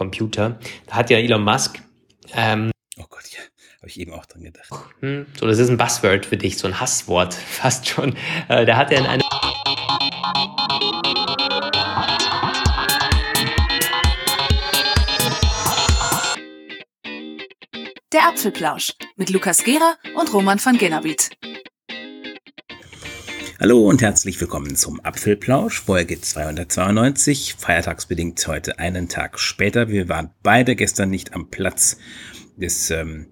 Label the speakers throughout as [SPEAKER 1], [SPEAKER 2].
[SPEAKER 1] Computer. Da hat ja Elon Musk. Ähm,
[SPEAKER 2] oh Gott, ja, habe ich eben auch dran gedacht.
[SPEAKER 1] Hm, so, das ist ein Buzzword für dich, so ein Hasswort fast schon. Äh, da hat er in einem
[SPEAKER 3] Der Apfelplausch mit Lukas Gera und Roman van Genabit.
[SPEAKER 2] Hallo und herzlich willkommen zum Apfelplausch, Folge 292, feiertagsbedingt heute einen Tag später. Wir waren beide gestern nicht am Platz. Das ähm,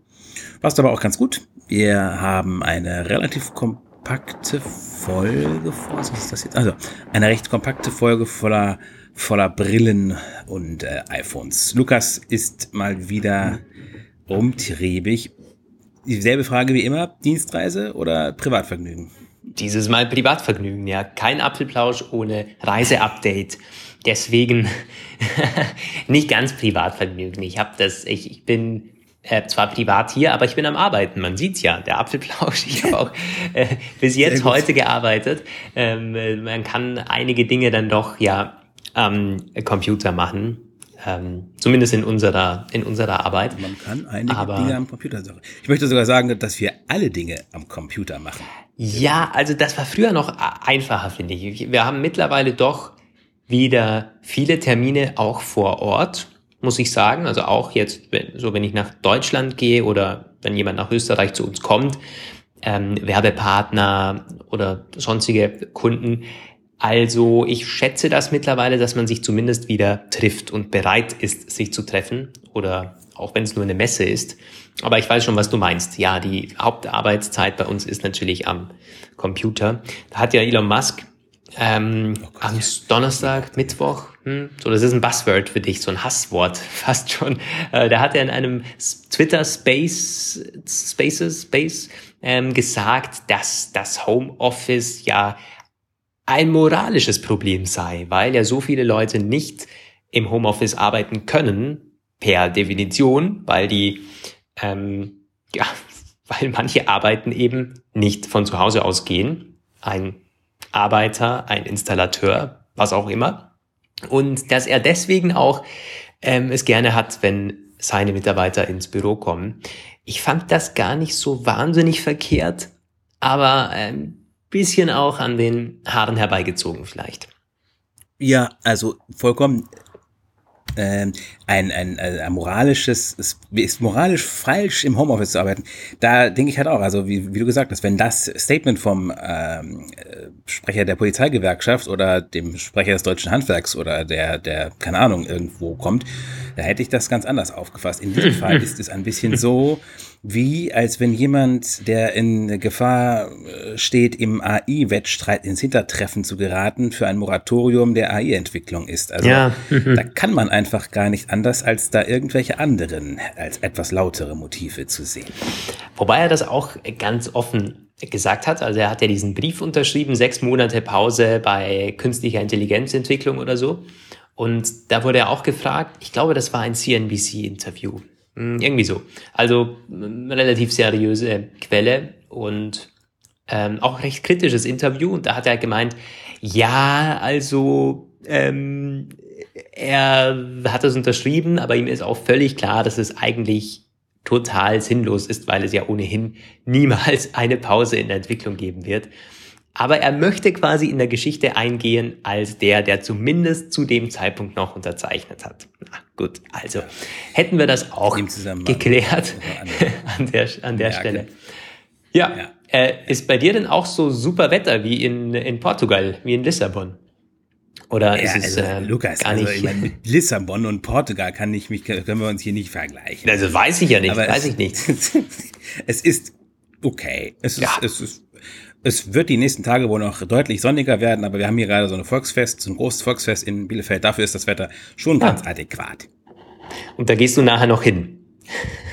[SPEAKER 2] passt aber auch ganz gut. Wir haben eine relativ kompakte Folge vor. Was ist das jetzt? Also, eine recht kompakte Folge voller, voller Brillen und äh, iPhones. Lukas ist mal wieder umtriebig. Dieselbe Frage wie immer, Dienstreise oder Privatvergnügen?
[SPEAKER 1] Dieses Mal Privatvergnügen, ja. Kein Apfelplausch ohne Reiseupdate. Deswegen nicht ganz Privatvergnügen. Ich habe das, ich, ich bin äh, zwar privat hier, aber ich bin am Arbeiten. Man sieht's ja, der Apfelplausch. Ich habe auch äh, bis jetzt heute gearbeitet. Ähm, man kann einige Dinge dann doch ja am Computer machen. Ähm, zumindest in unserer, in unserer Arbeit.
[SPEAKER 2] Man kann einige Aber, Dinge am Computer machen. Ich möchte sogar sagen, dass wir alle Dinge am Computer machen.
[SPEAKER 1] Ja, also das war früher noch einfacher, finde ich. Wir haben mittlerweile doch wieder viele Termine auch vor Ort, muss ich sagen. Also auch jetzt, so wenn ich nach Deutschland gehe oder wenn jemand nach Österreich zu uns kommt, ähm, Werbepartner oder sonstige Kunden, also ich schätze das mittlerweile, dass man sich zumindest wieder trifft und bereit ist, sich zu treffen oder auch wenn es nur eine Messe ist. Aber ich weiß schon, was du meinst. Ja, die Hauptarbeitszeit bei uns ist natürlich am Computer. Da hat ja Elon Musk ähm, oh Gott, am. Donnerstag, Mittwoch, hm, so das ist ein Buzzword für dich, so ein Hasswort fast schon. Äh, da hat er in einem Twitter Space Spaces Space ähm, gesagt, dass das Homeoffice ja ein moralisches Problem sei, weil ja so viele Leute nicht im Homeoffice arbeiten können, per Definition, weil die, ähm, ja, weil manche Arbeiten eben nicht von zu Hause aus gehen. Ein Arbeiter, ein Installateur, was auch immer. Und dass er deswegen auch ähm, es gerne hat, wenn seine Mitarbeiter ins Büro kommen. Ich fand das gar nicht so wahnsinnig verkehrt, aber ähm, bisschen auch an den Haaren herbeigezogen vielleicht.
[SPEAKER 2] Ja, also vollkommen ähm, ein, ein, ein moralisches, es ist moralisch falsch im Homeoffice zu arbeiten. Da denke ich halt auch, also wie, wie du gesagt hast, wenn das Statement vom ähm, Sprecher der Polizeigewerkschaft oder dem Sprecher des deutschen Handwerks oder der, der, keine Ahnung, irgendwo kommt, da hätte ich das ganz anders aufgefasst. In diesem Fall ist es ein bisschen so, wie als wenn jemand, der in Gefahr äh, steht, im AI-Wettstreit ins Hintertreffen zu geraten, für ein Moratorium der AI-Entwicklung ist. Also ja. da kann man einfach gar nicht anders, als da irgendwelche anderen, als etwas lautere Motive zu sehen.
[SPEAKER 1] Wobei er das auch ganz offen gesagt hat. Also er hat ja diesen Brief unterschrieben, sechs Monate Pause bei künstlicher Intelligenzentwicklung oder so. Und da wurde er auch gefragt, ich glaube, das war ein CNBC-Interview. Hm, irgendwie so. Also relativ seriöse Quelle und ähm, auch recht kritisches Interview. Und da hat er gemeint, ja, also ähm, er hat das unterschrieben, aber ihm ist auch völlig klar, dass es eigentlich total sinnlos ist, weil es ja ohnehin niemals eine Pause in der Entwicklung geben wird. Aber er möchte quasi in der Geschichte eingehen als der, der zumindest zu dem Zeitpunkt noch unterzeichnet hat. Na gut, also hätten wir das auch geklärt an der, an der Stelle. Ja, ja. Äh, ist bei dir denn auch so super Wetter wie in, in Portugal, wie in Lissabon? Oder ja, ist es also, äh,
[SPEAKER 2] Lukas, gar also, nicht? Ich meine, mit Lissabon und Portugal kann ich mich, können wir uns hier nicht vergleichen.
[SPEAKER 1] Also weiß ich ja nicht, Aber weiß
[SPEAKER 2] es,
[SPEAKER 1] ich nicht.
[SPEAKER 2] es ist okay. Es ist, ja. es ist es wird die nächsten Tage wohl noch deutlich sonniger werden, aber wir haben hier gerade so ein Volksfest, so ein großes Volksfest in Bielefeld. Dafür ist das Wetter schon ganz ah. adäquat.
[SPEAKER 1] Und da gehst du nachher noch hin?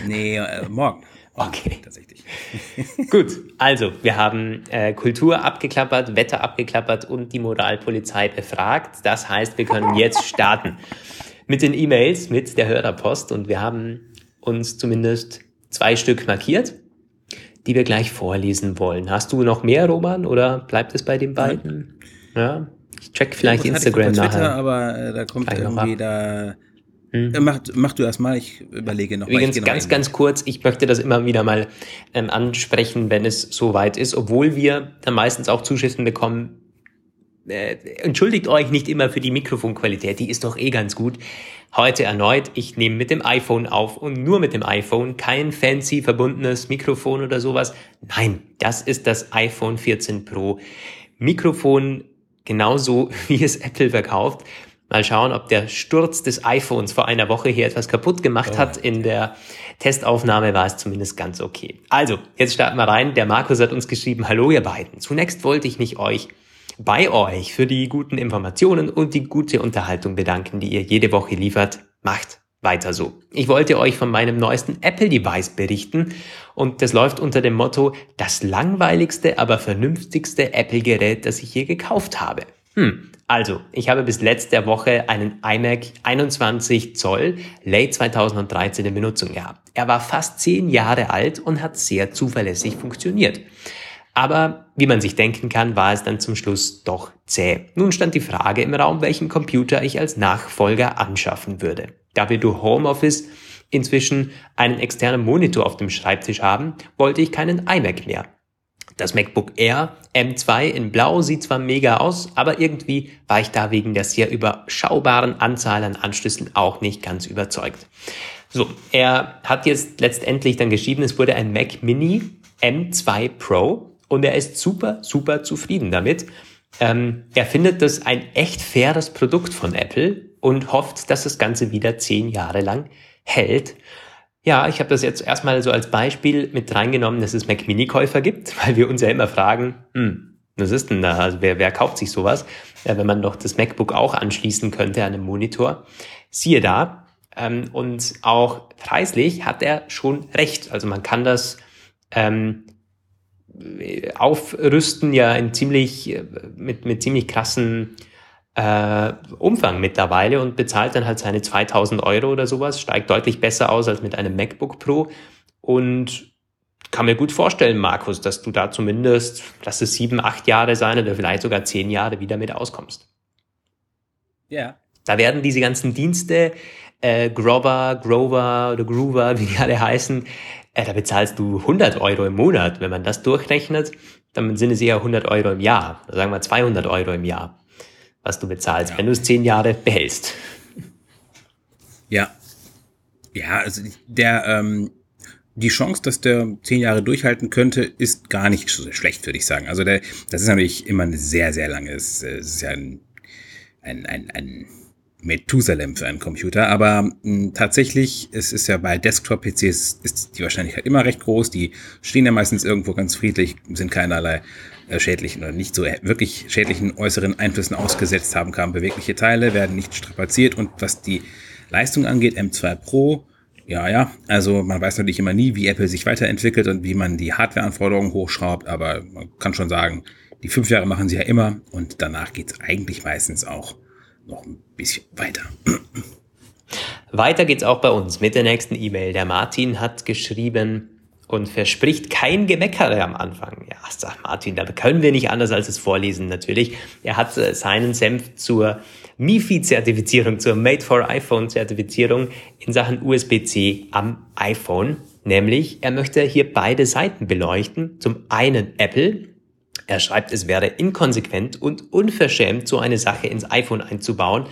[SPEAKER 2] Nee, äh, morgen.
[SPEAKER 1] Okay. Tatsächlich. Gut, also wir haben äh, Kultur abgeklappert, Wetter abgeklappert und die Moralpolizei befragt. Das heißt, wir können jetzt starten mit den E-Mails, mit der Hörerpost und wir haben uns zumindest zwei Stück markiert die wir gleich vorlesen wollen. Hast du noch mehr, Roman, oder bleibt es bei den beiden? Ja, ich check vielleicht ja, Instagram
[SPEAKER 2] Twitter, nachher. aber äh, da kommt irgendwie da Hm. Mach, mach du erst mal, ich überlege noch.
[SPEAKER 1] Übrigens, ganz, ganz kurz, ich möchte das immer wieder mal ähm, ansprechen, wenn es soweit ist, obwohl wir dann meistens auch Zuschriften bekommen, äh, entschuldigt euch nicht immer für die Mikrofonqualität, die ist doch eh ganz gut. Heute erneut, ich nehme mit dem iPhone auf und nur mit dem iPhone, kein fancy verbundenes Mikrofon oder sowas. Nein, das ist das iPhone 14 Pro Mikrofon genauso wie es Apple verkauft. Mal schauen, ob der Sturz des iPhones vor einer Woche hier etwas kaputt gemacht oh. hat. In der Testaufnahme war es zumindest ganz okay. Also, jetzt starten wir rein. Der Markus hat uns geschrieben, hallo ihr beiden. Zunächst wollte ich mich euch bei euch für die guten Informationen und die gute Unterhaltung bedanken, die ihr jede Woche liefert. Macht weiter so. Ich wollte euch von meinem neuesten Apple-Device berichten und das läuft unter dem Motto das langweiligste, aber vernünftigste Apple-Gerät, das ich je gekauft habe. Hm, also, ich habe bis letzte Woche einen iMac 21 Zoll Late 2013 in Benutzung gehabt. Er war fast zehn Jahre alt und hat sehr zuverlässig funktioniert. Aber wie man sich denken kann, war es dann zum Schluss doch zäh. Nun stand die Frage im Raum, welchen Computer ich als Nachfolger anschaffen würde. Da wir durch Homeoffice inzwischen einen externen Monitor auf dem Schreibtisch haben, wollte ich keinen iMac mehr. Das MacBook Air M2 in Blau sieht zwar mega aus, aber irgendwie war ich da wegen der sehr überschaubaren Anzahl an Anschlüssen auch nicht ganz überzeugt. So, er hat jetzt letztendlich dann geschrieben, es wurde ein Mac Mini M2 Pro und er ist super, super zufrieden damit. Ähm, er findet das ein echt faires Produkt von Apple und hofft, dass das Ganze wieder zehn Jahre lang hält. Ja, ich habe das jetzt erstmal so als Beispiel mit reingenommen, dass es Mac Mini-Käufer gibt, weil wir uns ja immer fragen, hm, was ist denn da? Also wer, wer kauft sich sowas? Ja, wenn man doch das MacBook auch anschließen könnte an einem Monitor. Siehe da. Ähm, und auch preislich hat er schon recht. Also man kann das ähm, aufrüsten ja in ziemlich, mit, mit ziemlich krassen äh, Umfang mittlerweile und bezahlt dann halt seine 2000 Euro oder sowas, steigt deutlich besser aus als mit einem MacBook Pro und kann mir gut vorstellen, Markus, dass du da zumindest, lass es sieben, acht Jahre sein oder vielleicht sogar zehn Jahre wieder mit auskommst.
[SPEAKER 2] Ja.
[SPEAKER 1] Da werden diese ganzen Dienste, äh, Grover, Grover oder Groover, wie die alle heißen, äh, da bezahlst du 100 Euro im Monat. Wenn man das durchrechnet, dann sind es eher 100 Euro im Jahr. Sagen wir 200 Euro im Jahr, was du bezahlst, ja. wenn du es zehn Jahre behältst.
[SPEAKER 2] Ja. Ja, also der, ähm, die Chance, dass der zehn Jahre durchhalten könnte, ist gar nicht so schlecht, würde ich sagen. Also der, das ist natürlich immer eine sehr, sehr lange, es ist ja ein, ein, ein, ein Methusalem für einen Computer, aber mh, hm, tatsächlich, es ist ja bei Desktop-PCs ist die Wahrscheinlichkeit immer recht groß. Die stehen ja meistens irgendwo ganz friedlich, sind keinerlei äh, schädlichen oder nicht so wirklich schädlichen äußeren Einflüssen ausgesetzt, haben kaum bewegliche Teile, werden nicht strapaziert und was die Leistung angeht, M2 Pro, ja, ja, also man weiß natürlich immer nie, wie Apple sich weiterentwickelt und wie man die Hardwareanforderungen hochschraubt, aber man kann schon sagen, die fünf Jahre machen sie ja immer und danach geht's eigentlich meistens auch noch ein bisschen weiter.
[SPEAKER 1] Weiter geht's auch bei uns mit der nächsten E-Mail. Der Martin hat geschrieben und verspricht kein Gemeckere am Anfang. Ja, sagt Martin, da können wir nicht anders als es vorlesen natürlich. Er hat äh, seinen Senf zur MIFI-Zertifizierung, zur Made for iPhone-Zertifizierung in Sachen USB-C am iPhone. Nämlich, er möchte hier beide Seiten beleuchten. Zum einen Apple, er schreibt, es wäre inkonsequent und unverschämt, so eine Sache ins iPhone einzubauen,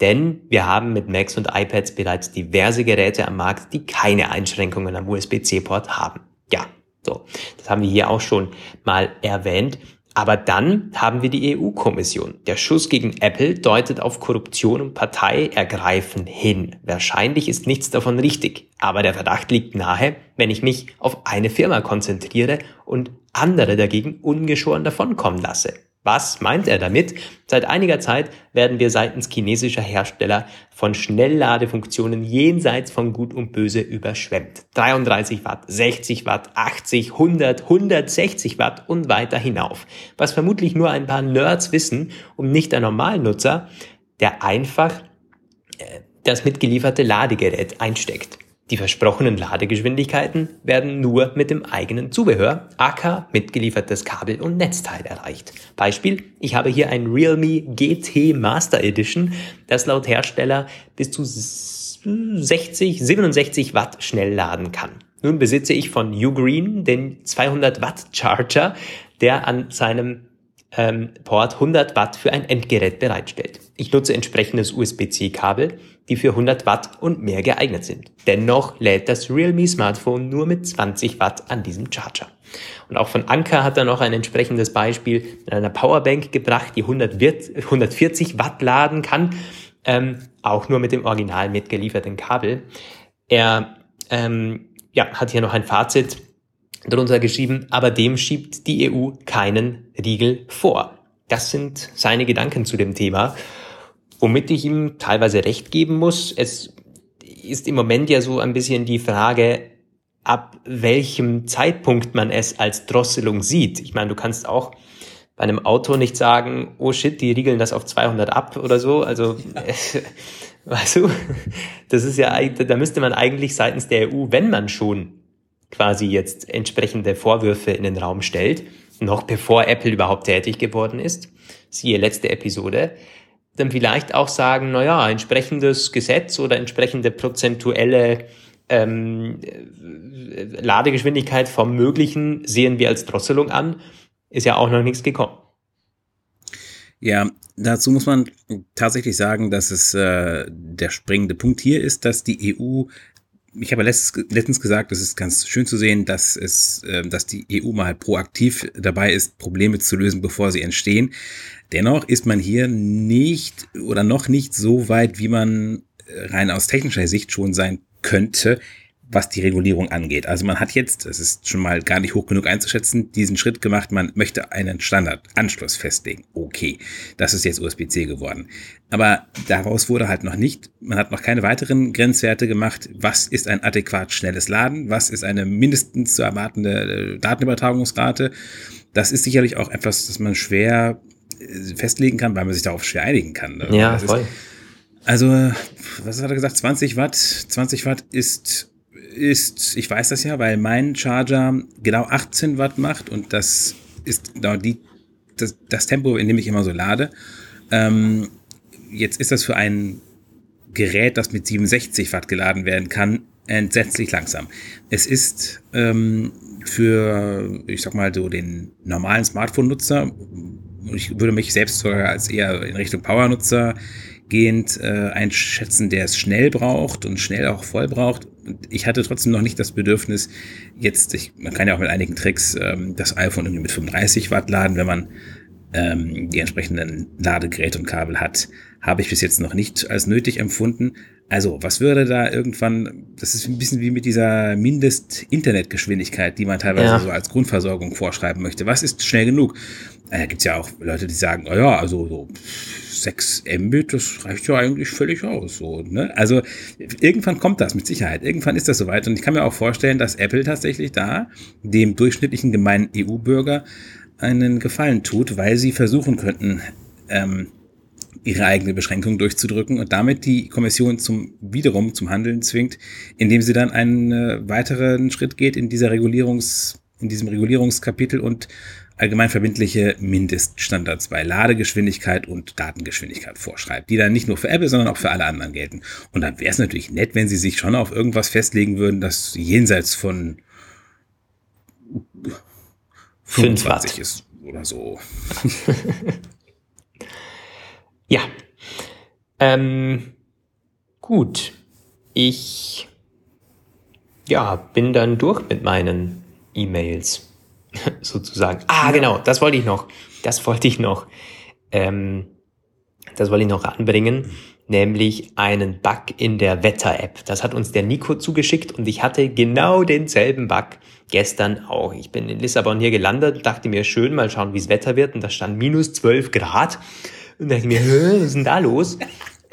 [SPEAKER 1] denn wir haben mit Macs und iPads bereits diverse Geräte am Markt, die keine Einschränkungen am USB-C-Port haben. Ja, so, das haben wir hier auch schon mal erwähnt. Aber dann haben wir die EU-Kommission. Der Schuss gegen Apple deutet auf Korruption und Parteiergreifen hin. Wahrscheinlich ist nichts davon richtig. Aber der Verdacht liegt nahe, wenn ich mich auf eine Firma konzentriere und andere dagegen ungeschoren davonkommen lasse. Was meint er damit? Seit einiger Zeit werden wir seitens chinesischer Hersteller von Schnellladefunktionen jenseits von Gut und Böse überschwemmt. 33 Watt, 60 Watt, 80, 100, 160 Watt und weiter hinauf. Was vermutlich nur ein paar Nerds wissen und nicht der Normalnutzer, der einfach äh, das mitgelieferte Ladegerät einsteckt. Die versprochenen Ladegeschwindigkeiten werden nur mit dem eigenen Zubehör, aka mitgeliefertes Kabel und Netzteil erreicht. Beispiel, ich habe hier ein Realme GT Master Edition, das laut Hersteller bis zu 60, 67 Watt schnell laden kann. Nun besitze ich von Ugreen den 200 Watt Charger, der an seinem ähm, Port 100 Watt für ein Endgerät bereitstellt. Ich nutze entsprechendes USB-C-Kabel, die für 100 Watt und mehr geeignet sind. Dennoch lädt das Realme Smartphone nur mit 20 Watt an diesem Charger. Und auch von Anker hat er noch ein entsprechendes Beispiel mit einer Powerbank gebracht, die 140 Watt laden kann, ähm, auch nur mit dem original mitgelieferten Kabel. Er ähm, ja, hat hier noch ein Fazit darunter geschrieben, aber dem schiebt die EU keinen Riegel vor. Das sind seine Gedanken zu dem Thema, womit ich ihm teilweise recht geben muss. Es ist im Moment ja so ein bisschen die Frage, ab welchem Zeitpunkt man es als Drosselung sieht. Ich meine, du kannst auch bei einem Auto nicht sagen, oh shit, die riegeln das auf 200 ab oder so. Also, ja. weißt du, das ist ja, da müsste man eigentlich seitens der EU, wenn man schon quasi jetzt entsprechende Vorwürfe in den Raum stellt, noch bevor Apple überhaupt tätig geworden ist, siehe letzte Episode, dann vielleicht auch sagen, na ja, entsprechendes Gesetz oder entsprechende prozentuelle ähm, Ladegeschwindigkeit vom Möglichen sehen wir als Drosselung an, ist ja auch noch nichts gekommen.
[SPEAKER 2] Ja, dazu muss man tatsächlich sagen, dass es äh, der springende Punkt hier ist, dass die EU ich habe letztens, gesagt, es ist ganz schön zu sehen, dass es, äh, dass die EU mal proaktiv dabei ist, Probleme zu lösen, bevor sie entstehen. Dennoch ist man hier nicht oder noch nicht so weit, wie man rein aus technischer Sicht schon sein könnte, was die Regulierung angeht. Also man hat jetzt, das ist schon mal gar nicht hoch genug einzuschätzen, diesen Schritt gemacht, man möchte einen Standardanschluss festlegen. Okay, das ist jetzt USB-C geworden. Aber daraus wurde halt noch nicht, man hat noch keine weiteren Grenzwerte gemacht. Was ist ein adäquat schnelles Laden? Was ist eine mindestens zu erwartende äh, Datenübertragungsrate? Das ist sicherlich auch etwas, das man schwer äh, festlegen kann, weil man sich darauf schwer einigen kann.
[SPEAKER 1] Ja, voll.
[SPEAKER 2] Ist, also, was hat er gesagt? 20 Watt. 20 Watt ist ist, ich weiß das ja, weil mein Charger genau 18 Watt macht und das ist genau die, das, das Tempo, in dem ich immer so lade. Ähm, jetzt ist das für ein Gerät, das mit 67 Watt geladen werden kann, entsetzlich langsam. Es ist ähm, für, ich sag mal, so den normalen Smartphone-Nutzer, ich würde mich selbst sogar als eher in Richtung Power-Nutzer gehend äh, einschätzen, der es schnell braucht und schnell auch voll braucht. Ich hatte trotzdem noch nicht das Bedürfnis, jetzt, ich, man kann ja auch mit einigen Tricks ähm, das iPhone irgendwie mit 35 Watt laden, wenn man ähm, die entsprechenden Ladegeräte und Kabel hat, habe ich bis jetzt noch nicht als nötig empfunden. Also, was würde da irgendwann, das ist ein bisschen wie mit dieser Mindest-Internetgeschwindigkeit, die man teilweise ja. so als Grundversorgung vorschreiben möchte. Was ist schnell genug? Da äh, gibt es ja auch Leute, die sagen, oh ja, also so 6 Mbit, das reicht ja eigentlich völlig aus. So, ne? Also irgendwann kommt das mit Sicherheit. Irgendwann ist das soweit. Und ich kann mir auch vorstellen, dass Apple tatsächlich da dem durchschnittlichen gemeinen EU-Bürger einen Gefallen tut, weil sie versuchen könnten, ähm, ihre eigene Beschränkung durchzudrücken und damit die Kommission zum wiederum zum Handeln zwingt, indem sie dann einen äh, weiteren Schritt geht in dieser Regulierungs in diesem Regulierungskapitel und allgemein verbindliche Mindeststandards bei Ladegeschwindigkeit und Datengeschwindigkeit vorschreibt, die dann nicht nur für Apple, sondern auch für alle anderen gelten. Und dann wäre es natürlich nett, wenn sie sich schon auf irgendwas festlegen würden, das jenseits von 25 ist oder so.
[SPEAKER 1] ja. Ähm, gut. Ich ja, bin dann durch mit meinen E-Mails. sozusagen. Ah, genau, das wollte ich noch. Das wollte ich noch. Ähm, das wollte ich noch anbringen, nämlich einen Bug in der Wetter-App. Das hat uns der Nico zugeschickt und ich hatte genau denselben Bug gestern auch. Ich bin in Lissabon hier gelandet, dachte mir, schön, mal schauen, wie es Wetter wird. Und da stand minus 12 Grad. Und dachte mir, was ist denn da los?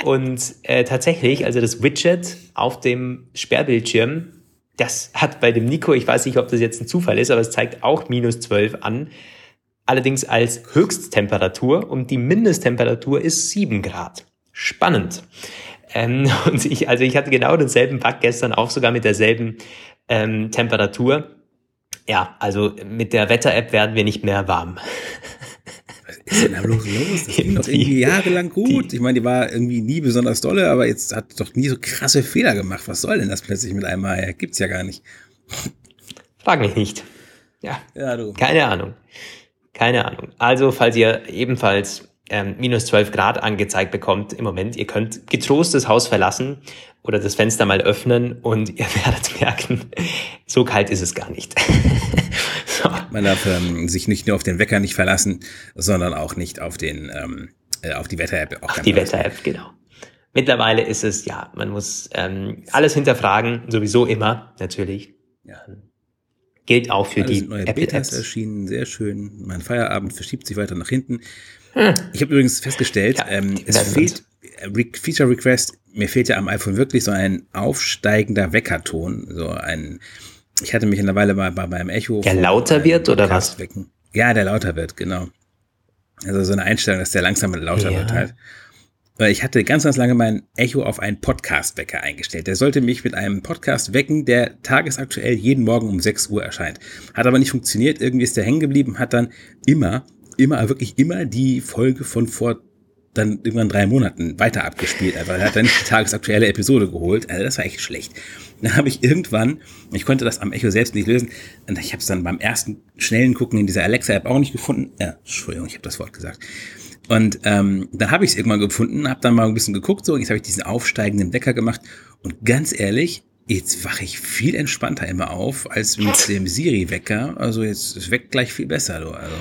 [SPEAKER 1] Und äh, tatsächlich, also das Widget auf dem Sperrbildschirm das hat bei dem Nico, ich weiß nicht, ob das jetzt ein Zufall ist, aber es zeigt auch minus 12 an. Allerdings als Höchsttemperatur und die Mindesttemperatur ist 7 Grad. Spannend. Ähm, und ich, also ich hatte genau denselben Bug gestern auch sogar mit derselben ähm, Temperatur. Ja, also mit der Wetter-App werden wir nicht mehr warm.
[SPEAKER 2] Was ist denn da bloß los? Das ging doch irgendwie jahrelang gut. ich meine, die war irgendwie nie besonders dolle, aber jetzt hat doch nie so krasse Fehler gemacht. Was soll denn das plötzlich mit einmal? Ja, gibt's ja gar nicht.
[SPEAKER 1] Frag mich nicht. Ja. ja du. Keine Ahnung. Keine Ahnung. Also, falls ihr ebenfalls ähm, minus 12 Grad angezeigt bekommt im Moment, ihr könnt getrost das Haus verlassen oder das Fenster mal öffnen und ihr werdet merken, so kalt ist es gar nicht.
[SPEAKER 2] Man darf ähm, sich nicht nur auf den Wecker nicht verlassen, sondern auch nicht auf den auf äh, auf die Wetter-App.
[SPEAKER 1] Auf die Wetter-App, genau. Mittlerweile ist es, ja, man muss ähm, alles hinterfragen, sowieso immer, natürlich. Ja. Gilt auch für Alles die
[SPEAKER 2] neue Apple Betas Apps. erschienen, sehr schön. Mein Feierabend verschiebt sich weiter nach hinten. Hm. Ich habe übrigens festgestellt, ja, ähm, es fehlt, Re Feature Request, mir fehlt ja am iPhone wirklich so ein aufsteigender Weckerton, so ein, ich hatte mich in der Weile mal bei meinem Echo.
[SPEAKER 1] Der lauter wird oder was?
[SPEAKER 2] Wecken. Ja, der lauter wird, genau. Also so eine Einstellung, dass der langsam lauter ja. wird halt. Ich hatte ganz, ganz lange mein Echo auf einen Podcast-Wecker eingestellt. Der sollte mich mit einem Podcast wecken, der tagesaktuell jeden Morgen um 6 Uhr erscheint. Hat aber nicht funktioniert. Irgendwie ist der hängen geblieben, hat dann immer, immer, wirklich immer die Folge von vor dann irgendwann drei Monaten weiter abgespielt. Einfach. Er hat dann die tagesaktuelle Episode geholt. Also das war echt schlecht. Dann habe ich irgendwann, ich konnte das am Echo selbst nicht lösen, und ich habe es dann beim ersten schnellen Gucken in dieser Alexa-App auch nicht gefunden. Ja, Entschuldigung, ich habe das Wort gesagt. Und ähm, dann habe ich es irgendwann gefunden, habe dann mal ein bisschen geguckt, so, jetzt habe ich diesen aufsteigenden Wecker gemacht. Und ganz ehrlich, jetzt wache ich viel entspannter immer auf als mit dem Siri-Wecker. Also jetzt weckt gleich viel besser. Du. Also.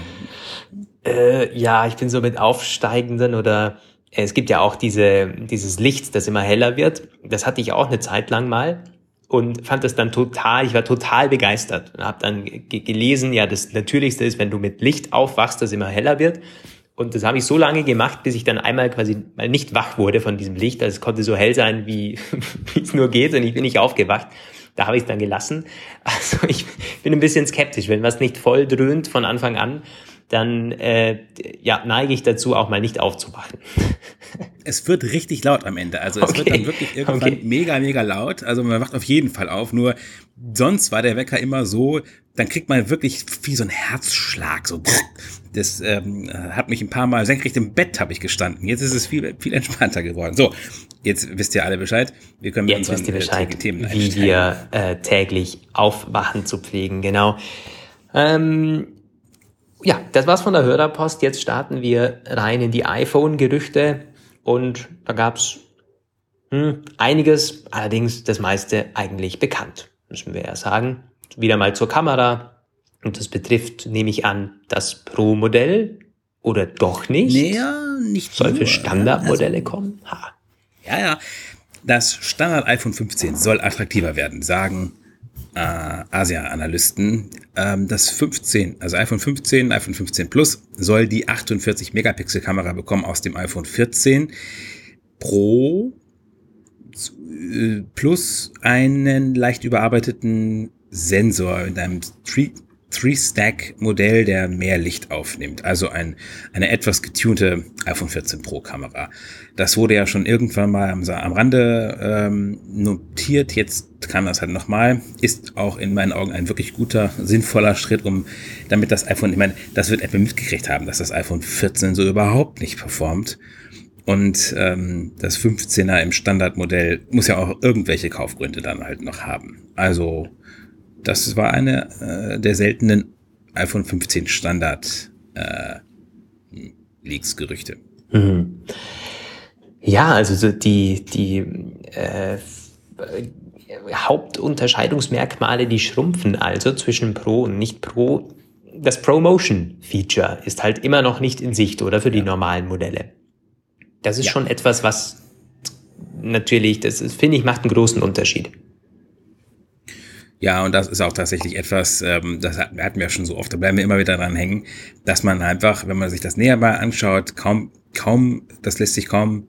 [SPEAKER 1] Äh, ja, ich bin so mit aufsteigenden oder äh, es gibt ja auch diese, dieses Licht, das immer heller wird. Das hatte ich auch eine Zeit lang mal und fand das dann total, ich war total begeistert und habe dann gelesen, ja, das Natürlichste ist, wenn du mit Licht aufwachst, das immer heller wird. Und das habe ich so lange gemacht, bis ich dann einmal quasi mal nicht wach wurde von diesem Licht. Also es konnte so hell sein, wie, es nur geht und ich bin nicht aufgewacht. Da habe ich es dann gelassen. Also ich bin ein bisschen skeptisch. Wenn was nicht voll dröhnt von Anfang an, dann äh, ja, neige ich dazu, auch mal nicht aufzuwachen.
[SPEAKER 2] Es wird richtig laut am Ende. Also es okay. wird dann wirklich irgendwann okay. mega, mega laut. Also man wacht auf jeden Fall auf. Nur sonst war der Wecker immer so, dann kriegt man wirklich wie so ein Herzschlag. So, das ähm, hat mich ein paar Mal senkrecht im Bett habe ich gestanden. Jetzt ist es viel, viel entspannter geworden. So, jetzt wisst ihr alle Bescheid.
[SPEAKER 1] Wir können mit jetzt unseren wisst ihr Bescheid, Themen wie wir äh, täglich aufwachen zu pflegen. Genau. Ähm, ja, das war's von der Hörerpost. Jetzt starten wir rein in die iPhone-Gerüchte und da gab's hm, einiges, allerdings das meiste eigentlich bekannt, müssen wir ja sagen. Wieder mal zur Kamera. Und das betrifft, nehme ich an, das Pro-Modell oder doch nicht?
[SPEAKER 2] Naja, nicht
[SPEAKER 1] Soll für Standardmodelle also, kommen? Ha.
[SPEAKER 2] Ja, ja. Das Standard iPhone 15 soll attraktiver werden, sagen äh, Asia-Analysten. Ähm, das 15, also iPhone 15, iPhone 15 Plus, soll die 48 Megapixel Kamera bekommen aus dem iPhone 14 Pro äh, plus einen leicht überarbeiteten Sensor in einem Three-Stack-Modell, der mehr Licht aufnimmt. Also ein, eine etwas getunte iPhone 14 Pro Kamera. Das wurde ja schon irgendwann mal am, am Rande ähm, notiert. Jetzt kam das halt nochmal. Ist auch in meinen Augen ein wirklich guter, sinnvoller Schritt, um damit das iPhone, ich meine, das wird Apple mitgekriegt haben, dass das iPhone 14 so überhaupt nicht performt. Und ähm, das 15er im Standardmodell muss ja auch irgendwelche Kaufgründe dann halt noch haben. Also das war eine äh, der seltenen iPhone 15 Standard äh, Leaks Gerüchte. Mhm.
[SPEAKER 1] Ja, also so die die äh, Hauptunterscheidungsmerkmale, die schrumpfen also zwischen Pro und nicht Pro. Das Promotion-Feature ist halt immer noch nicht in Sicht, oder für die normalen Modelle. Das ist ja. schon etwas, was natürlich, das finde ich, macht einen großen Unterschied.
[SPEAKER 2] Ja, und das ist auch tatsächlich etwas, ähm, das hatten wir schon so oft, da bleiben wir immer wieder dran hängen, dass man einfach, wenn man sich das näher mal anschaut, kaum, kaum, das lässt sich kaum,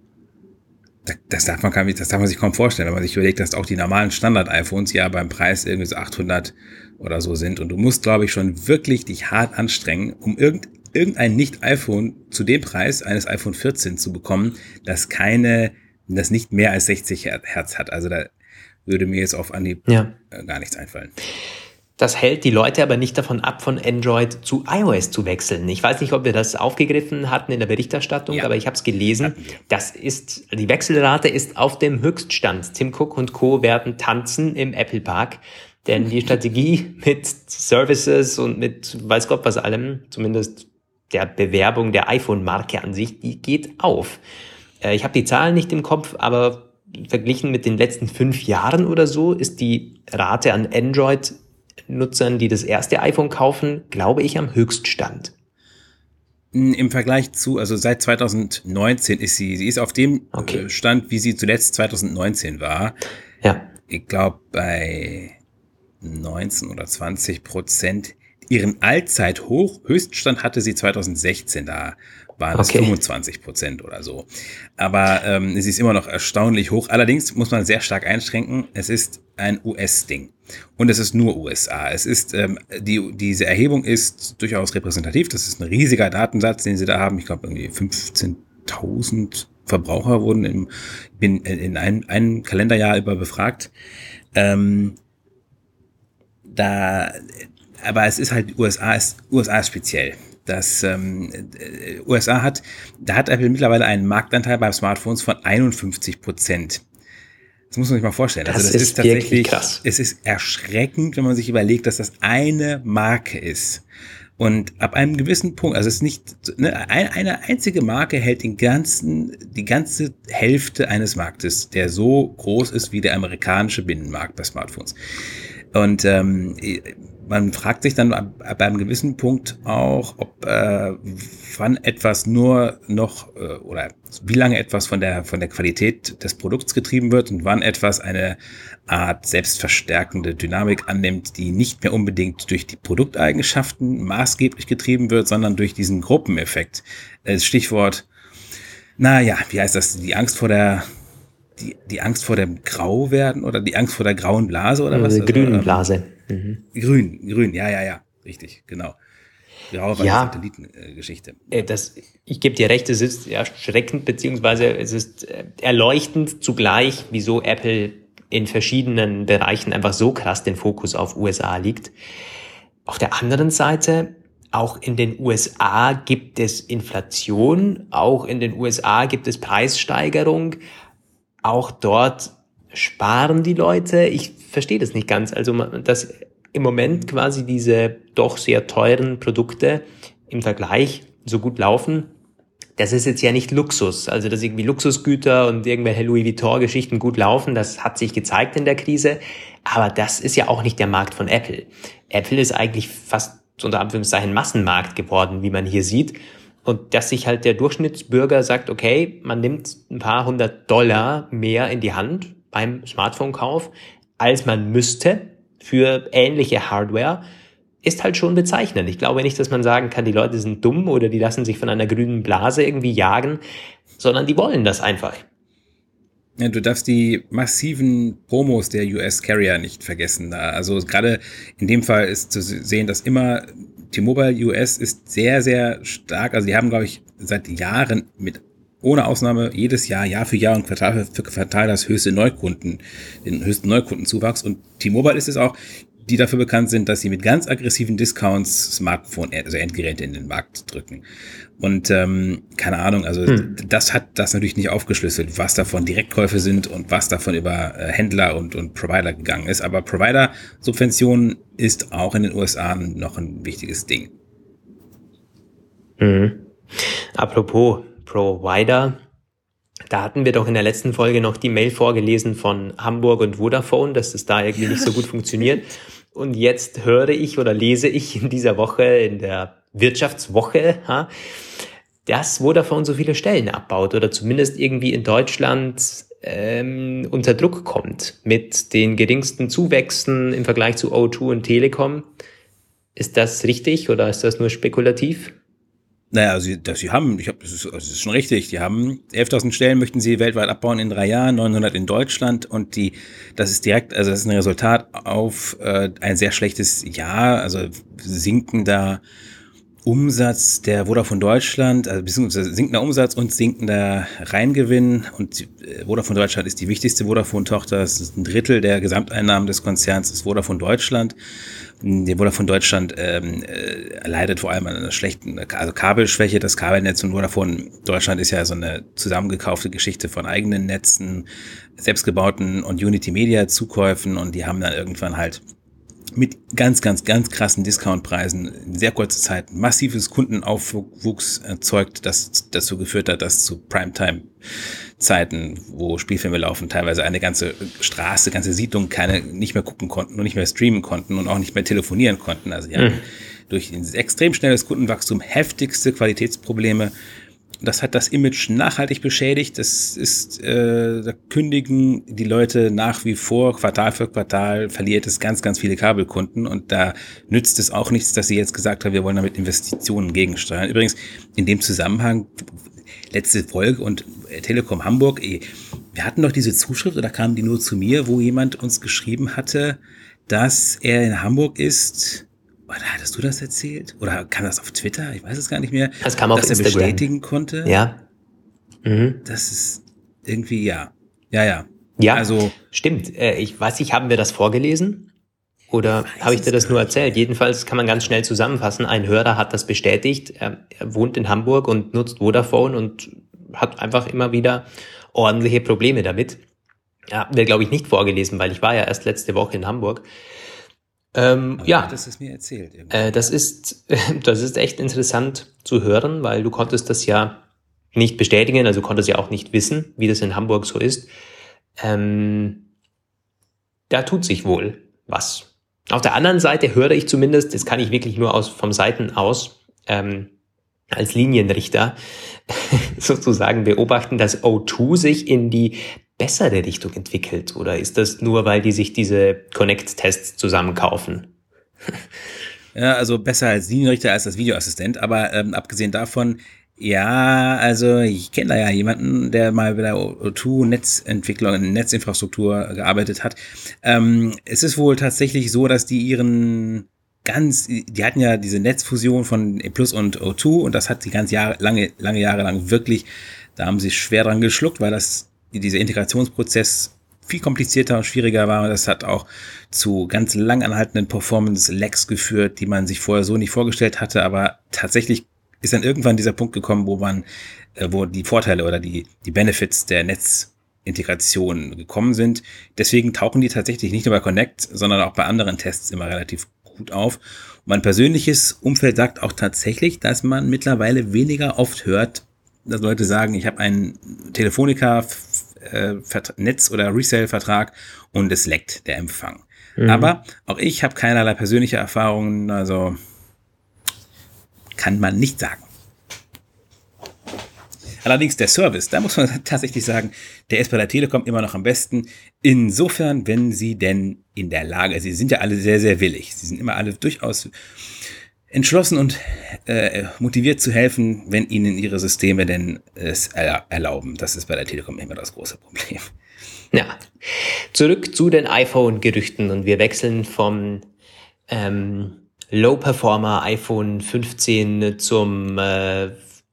[SPEAKER 2] das darf man, das darf man sich kaum vorstellen, wenn man sich überlegt, dass auch die normalen Standard-iPhones ja beim Preis irgendwie so 800 oder so sind. Und du musst, glaube ich, schon wirklich dich hart anstrengen, um irgend, irgendein Nicht-iPhone zu dem Preis eines iPhone 14 zu bekommen, das keine, das nicht mehr als 60 Hertz hat. Also da würde mir jetzt auf Anhieb ja. Äh, gar nichts einfallen.
[SPEAKER 1] Das hält die Leute aber nicht davon ab, von Android zu iOS zu wechseln. Ich weiß nicht, ob wir das aufgegriffen hatten in der Berichterstattung, ja. aber ich habe es gelesen. Das ist, die Wechselrate ist auf dem Höchststand. Tim Cook und Co. werden tanzen im Apple Park. Denn die Strategie mit Services und mit weiß Gott was allem, zumindest der Bewerbung der iPhone-Marke an sich, die geht auf. Äh, ich habe die Zahlen nicht im Kopf, aber verglichen mit den letzten fünf Jahren oder so ist die Rate an Android Nutzern, die das erste iPhone kaufen, glaube ich, am Höchststand.
[SPEAKER 2] Im Vergleich zu, also seit 2019 ist sie, sie ist auf dem okay. Äh, Stand, wie sie zuletzt 2019 war.
[SPEAKER 1] Ja.
[SPEAKER 2] Ich glaube bei 19 oder 20 Prozent. Ihren Allzeithoch, Höchststand hatte sie 2016, da waren es 25 Prozent oder so. Aber ähm, es ist immer noch erstaunlich hoch. Allerdings muss man sehr stark einschränken, es ist ein US-Ding. Und es ist nur USA. Es ist, ähm, die, diese Erhebung ist durchaus repräsentativ. Das ist ein riesiger Datensatz, den sie da haben. Ich glaube, irgendwie 15.000 Verbraucher wurden im, in, in einem, einem Kalenderjahr über befragt. Ähm, da, aber es ist halt USA ist USA ist speziell. Das ähm, USA hat, da hat Apple mittlerweile einen Marktanteil bei Smartphones von 51 Prozent. Das muss man sich mal vorstellen.
[SPEAKER 1] Das, also das ist, ist tatsächlich krass.
[SPEAKER 2] Es ist erschreckend, wenn man sich überlegt, dass das eine Marke ist. Und ab einem gewissen Punkt, also es ist nicht, ne, eine einzige Marke hält den ganzen, die ganze Hälfte eines Marktes, der so groß ist wie der amerikanische Binnenmarkt bei Smartphones. Und ähm, man fragt sich dann ab, ab einem gewissen Punkt auch, ob äh, wann etwas nur noch äh, oder wie lange etwas von der von der Qualität des Produkts getrieben wird und wann etwas eine Art selbstverstärkende Dynamik annimmt, die nicht mehr unbedingt durch die Produkteigenschaften maßgeblich getrieben wird, sondern durch diesen Gruppeneffekt. Das Stichwort, naja, wie heißt das? Die Angst vor der die, die Angst vor dem Grau werden oder die Angst vor der grauen Blase oder was?
[SPEAKER 1] Die grünen Blase.
[SPEAKER 2] Mhm. Grün, grün, ja, ja, ja, richtig, genau.
[SPEAKER 1] Graue ja, Satellitengeschichte. Äh, das, ich gebe dir recht, es ist erschreckend, beziehungsweise es ist äh, erleuchtend zugleich, wieso Apple in verschiedenen Bereichen einfach so krass den Fokus auf USA liegt. Auf der anderen Seite, auch in den USA gibt es Inflation, auch in den USA gibt es Preissteigerung, auch dort sparen die Leute. Ich verstehe das nicht ganz. Also, dass im Moment quasi diese doch sehr teuren Produkte im Vergleich so gut laufen, das ist jetzt ja nicht Luxus. Also, dass irgendwie Luxusgüter und irgendwelche Louis Vuitton-Geschichten gut laufen, das hat sich gezeigt in der Krise. Aber das ist ja auch nicht der Markt von Apple. Apple ist eigentlich fast unter Anführungszeichen Massenmarkt geworden, wie man hier sieht. Und dass sich halt der Durchschnittsbürger sagt, okay, man nimmt ein paar hundert Dollar mehr in die Hand beim Smartphone-Kauf, als man müsste für ähnliche Hardware, ist halt schon bezeichnend. Ich glaube nicht, dass man sagen kann, die Leute sind dumm oder die lassen sich von einer grünen Blase irgendwie jagen, sondern die wollen das einfach.
[SPEAKER 2] Ja, du darfst die massiven Promos der US Carrier nicht vergessen. Also gerade in dem Fall ist zu sehen, dass immer T-Mobile US ist sehr, sehr stark. Also die haben, glaube ich, seit Jahren mit ohne Ausnahme jedes Jahr, Jahr für Jahr und Quartal für Quartal das höchste Neukunden, den höchsten Neukundenzuwachs. Und T-Mobile ist es auch, die dafür bekannt sind, dass sie mit ganz aggressiven Discounts Smartphone, also Endgeräte in den Markt drücken. Und ähm, keine Ahnung, also hm. das hat das natürlich nicht aufgeschlüsselt, was davon Direktkäufe sind und was davon über äh, Händler und, und Provider gegangen ist. Aber Provider-Subventionen ist auch in den USA noch ein wichtiges Ding.
[SPEAKER 1] Mhm. Apropos Provider, da hatten wir doch in der letzten Folge noch die Mail vorgelesen von Hamburg und Vodafone, dass das da irgendwie nicht so gut funktioniert. Und jetzt höre ich oder lese ich in dieser Woche, in der Wirtschaftswoche, ha, dass Vodafone so viele Stellen abbaut oder zumindest irgendwie in Deutschland ähm, unter Druck kommt mit den geringsten Zuwächsen im Vergleich zu O2 und Telekom. Ist das richtig oder ist das nur spekulativ?
[SPEAKER 2] Naja, sie, das, sie haben, ich hab, das, ist, das ist schon richtig, die haben 11.000 Stellen möchten sie weltweit abbauen in drei Jahren, 900 in Deutschland und die, das ist direkt, also das ist ein Resultat auf äh, ein sehr schlechtes Jahr, also sinkender Umsatz der Vodafone Deutschland, also beziehungsweise sinkender Umsatz und sinkender Reingewinn. Und äh, Vodafone Deutschland ist die wichtigste Vodafone-Tochter. Es ist ein Drittel der Gesamteinnahmen des Konzerns, ist Vodafone Deutschland. Die Vodafone Deutschland ähm, äh, leidet vor allem an einer schlechten also Kabelschwäche. Das Kabelnetz von Vodafone Deutschland ist ja so eine zusammengekaufte Geschichte von eigenen Netzen, selbstgebauten und Unity Media Zukäufen und die haben dann irgendwann halt mit ganz, ganz, ganz krassen Discountpreisen in sehr kurzer Zeit massives Kundenaufwuchs erzeugt, das dazu geführt hat, dass zu Primetime-Zeiten, wo Spielfilme laufen, teilweise eine ganze Straße, ganze Siedlung keine nicht mehr gucken konnten und nicht mehr streamen konnten und auch nicht mehr telefonieren konnten. Also ja, mhm. durch ein extrem schnelles Kundenwachstum heftigste Qualitätsprobleme das hat das Image nachhaltig beschädigt. Das ist, äh, da kündigen die Leute nach wie vor Quartal für Quartal, verliert es ganz, ganz viele Kabelkunden und da nützt es auch nichts, dass sie jetzt gesagt haben, wir wollen damit Investitionen gegensteuern. Übrigens, in dem Zusammenhang, letzte Folge und Telekom Hamburg, eh, wir hatten doch diese Zuschrift oder kamen die nur zu mir, wo jemand uns geschrieben hatte, dass er in Hamburg ist, oder hattest du das erzählt? Oder kam das auf Twitter? Ich weiß es gar nicht mehr.
[SPEAKER 1] Das kam auf
[SPEAKER 2] dass
[SPEAKER 1] Instagram.
[SPEAKER 2] er bestätigen konnte.
[SPEAKER 1] Ja.
[SPEAKER 2] Mhm. Das ist irgendwie, ja. Ja, ja.
[SPEAKER 1] Ja, also, stimmt. Äh, ich weiß nicht, haben wir das vorgelesen? Oder habe ich dir das nur erzählt? Jedenfalls kann man ganz schnell zusammenfassen. Ein Hörer hat das bestätigt. Er, er wohnt in Hamburg und nutzt Vodafone und hat einfach immer wieder ordentliche Probleme damit. Ja, wir glaube ich nicht vorgelesen, weil ich war ja erst letzte Woche in Hamburg. Ähm, ja,
[SPEAKER 2] das ist mir erzählt.
[SPEAKER 1] Äh, das ist das ist echt interessant zu hören, weil du konntest das ja nicht bestätigen, also konntest ja auch nicht wissen, wie das in Hamburg so ist. Ähm, da tut sich wohl was. Auf der anderen Seite höre ich zumindest, das kann ich wirklich nur aus vom Seiten aus ähm, als Linienrichter sozusagen beobachten, dass O2 sich in die bessere Richtung entwickelt? Oder ist das nur, weil die sich diese Connect-Tests zusammenkaufen?
[SPEAKER 2] Ja, also besser als Linienrichter als als Videoassistent. Aber ähm, abgesehen davon, ja, also ich kenne da ja jemanden, der mal bei der O2-Netzentwicklung, Netzinfrastruktur gearbeitet hat. Ähm, es ist wohl tatsächlich so, dass die ihren ganz, die hatten ja diese Netzfusion von E Plus und O2 und das hat die ganz Jahre, lange, lange Jahre lang wirklich, da haben sie schwer dran geschluckt, weil das dieser Integrationsprozess viel komplizierter und schwieriger war. Das hat auch zu ganz lang anhaltenden Performance-Lags geführt, die man sich vorher so nicht vorgestellt hatte. Aber tatsächlich ist dann irgendwann dieser Punkt gekommen, wo man, äh, wo die Vorteile oder die, die Benefits der Netzintegration gekommen sind. Deswegen tauchen die tatsächlich nicht nur bei Connect, sondern auch bei anderen Tests immer relativ gut auf. Und mein persönliches Umfeld sagt auch tatsächlich, dass man mittlerweile weniger oft hört, dass Leute sagen, ich habe einen Telefonica äh, Netz- oder Resale-Vertrag und es leckt der Empfang. Mhm. Aber auch ich habe keinerlei persönliche Erfahrungen, also kann man nicht sagen. Allerdings der Service, da muss man tatsächlich sagen, der ist bei der Telekom immer noch am besten. Insofern, wenn sie denn in der Lage, sie sind ja alle sehr, sehr willig. Sie sind immer alle durchaus entschlossen und äh, motiviert zu helfen, wenn ihnen ihre Systeme denn es erlauben. Das ist bei der Telekom immer das große Problem.
[SPEAKER 1] Ja, zurück zu den iPhone-Gerüchten und wir wechseln vom ähm, Low-Performer iPhone 15 zum äh,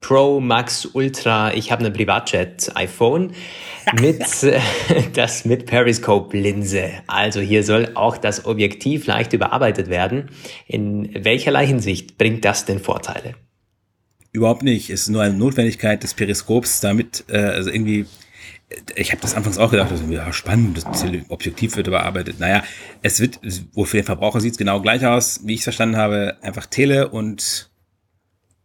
[SPEAKER 1] Pro Max Ultra. Ich habe eine Privatjet iPhone mit das mit Periscope Linse. Also hier soll auch das Objektiv leicht überarbeitet werden. In welcherlei Hinsicht bringt das denn Vorteile?
[SPEAKER 2] Überhaupt nicht. Es ist nur eine Notwendigkeit des Periskops, damit äh, also irgendwie ich habe das anfangs auch gedacht, das ist ja spannend, das Objektiv wird überarbeitet. Naja, es wird, wo für den Verbraucher sieht es genau gleich aus, wie ich es verstanden habe, einfach Tele und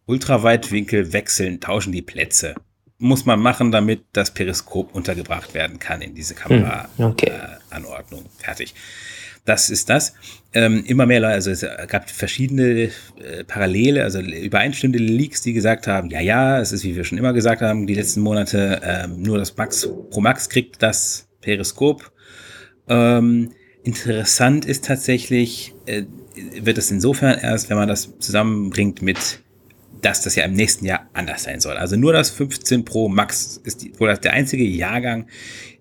[SPEAKER 2] Ultraweitwinkel wechseln, tauschen die Plätze muss man machen, damit das Periskop untergebracht werden kann in diese Kameraanordnung. Okay. Äh, Fertig. Das ist das. Ähm, immer mehr Leute, also es gab verschiedene äh, Parallele, also übereinstimmende Leaks, die gesagt haben, ja, ja, es ist, wie wir schon immer gesagt haben, die letzten Monate, ähm, nur das Max Pro Max kriegt das Periskop. Ähm, interessant ist tatsächlich, äh, wird es insofern erst, wenn man das zusammenbringt mit dass das ja im nächsten Jahr anders sein soll. Also nur das 15 Pro Max ist die, wohl der einzige Jahrgang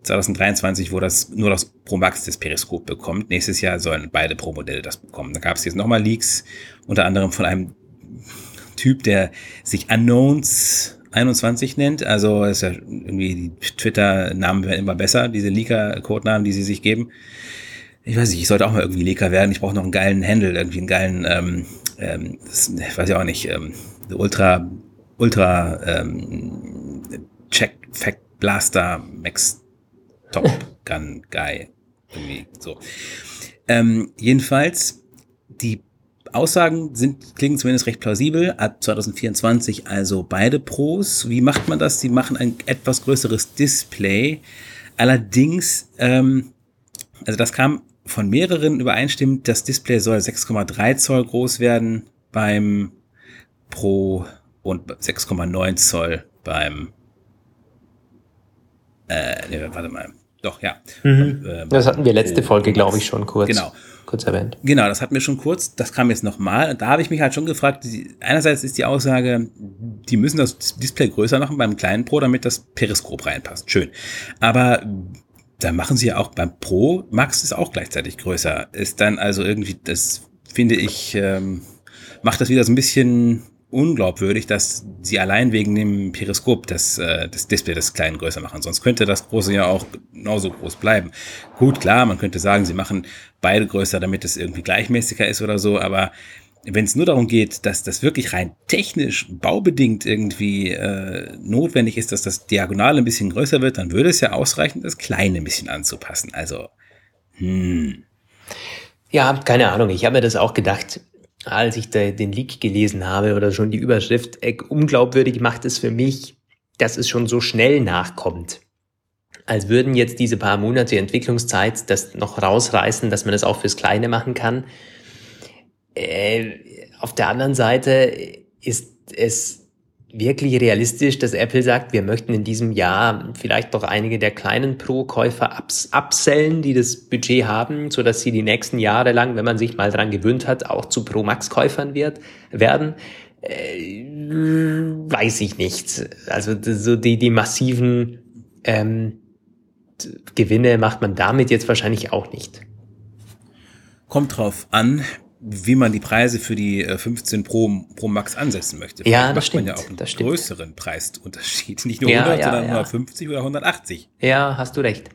[SPEAKER 2] 2023, wo das nur das Pro Max das Periskop bekommt. Nächstes Jahr sollen beide Pro-Modelle das bekommen. Da gab es jetzt nochmal Leaks, unter anderem von einem Typ, der sich Unknowns 21 nennt. Also ist ja irgendwie die Twitter-Namen werden immer besser, diese Leaker-Codenamen, die sie sich geben. Ich weiß nicht, ich sollte auch mal irgendwie Leaker werden. Ich brauche noch einen geilen Handle, irgendwie einen geilen, ähm, ähm, das, ich weiß ja auch nicht, ähm, Ultra, Ultra ähm, Check Fact Blaster Max Top Gun Guy. Irgendwie so. Ähm, jedenfalls, die Aussagen sind, klingen zumindest recht plausibel. Ab 2024 also beide Pros. Wie macht man das? Sie machen ein etwas größeres Display. Allerdings, ähm, also das kam von mehreren übereinstimmend, das Display soll 6,3 Zoll groß werden beim Pro und 6,9 Zoll beim äh, nee, warte mal. Doch, ja.
[SPEAKER 1] Mhm. Ähm, das hatten wir letzte Folge, glaube ich, schon kurz.
[SPEAKER 2] Genau
[SPEAKER 1] kurz erwähnt.
[SPEAKER 2] Genau, das hatten wir schon kurz. Das kam jetzt nochmal. Da habe ich mich halt schon gefragt, einerseits ist die Aussage, die müssen das Display größer machen beim kleinen Pro, damit das Periskop reinpasst. Schön. Aber da machen sie ja auch beim Pro, Max ist auch gleichzeitig größer. Ist dann also irgendwie, das finde ich, ähm, macht das wieder so ein bisschen unglaubwürdig, dass sie allein wegen dem Periskop das, äh, das Display des Kleinen größer machen. Sonst könnte das Große ja auch genauso groß bleiben. Gut, klar, man könnte sagen, sie machen beide größer, damit es irgendwie gleichmäßiger ist oder so, aber wenn es nur darum geht, dass das wirklich rein technisch, baubedingt irgendwie äh, notwendig ist, dass das Diagonal ein bisschen größer wird, dann würde es ja ausreichen, das Kleine ein bisschen anzupassen. Also, hm.
[SPEAKER 1] Ja, keine Ahnung. Ich habe mir das auch gedacht als ich da den Leak gelesen habe oder schon die Überschrift, äh, unglaubwürdig macht es für mich, dass es schon so schnell nachkommt. Als würden jetzt diese paar Monate Entwicklungszeit das noch rausreißen, dass man das auch fürs Kleine machen kann. Äh, auf der anderen Seite ist es wirklich realistisch, dass Apple sagt, wir möchten in diesem Jahr vielleicht doch einige der kleinen Pro-Käufer ups die das Budget haben, so dass sie die nächsten Jahre lang, wenn man sich mal dran gewöhnt hat, auch zu Pro-Max-Käufern wird, werden. Äh, weiß ich nicht. Also so die, die massiven ähm, Gewinne macht man damit jetzt wahrscheinlich auch nicht.
[SPEAKER 2] Kommt drauf an, wie man die Preise für die 15 äh, Pro, Pro Max ansetzen möchte.
[SPEAKER 1] Vielleicht ja, das stimmt.
[SPEAKER 2] man ja auch einen
[SPEAKER 1] das
[SPEAKER 2] größeren stimmt. Preisunterschied. Nicht nur 100, ja, sondern ja. 150 oder 180.
[SPEAKER 1] Ja, hast du recht.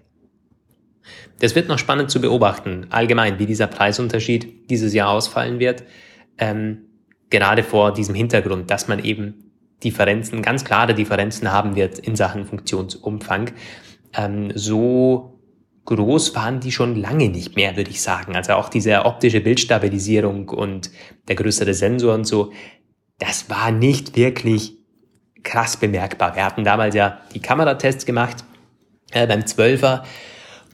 [SPEAKER 1] Das wird noch spannend zu beobachten, allgemein, wie dieser Preisunterschied dieses Jahr ausfallen wird. Ähm, gerade vor diesem Hintergrund, dass man eben Differenzen, ganz klare Differenzen haben wird in Sachen Funktionsumfang. Ähm, so groß waren die schon lange nicht mehr, würde ich sagen. Also auch diese optische Bildstabilisierung und der größere Sensor und so, das war nicht wirklich krass bemerkbar. Wir hatten damals ja die Kameratests gemacht äh, beim 12er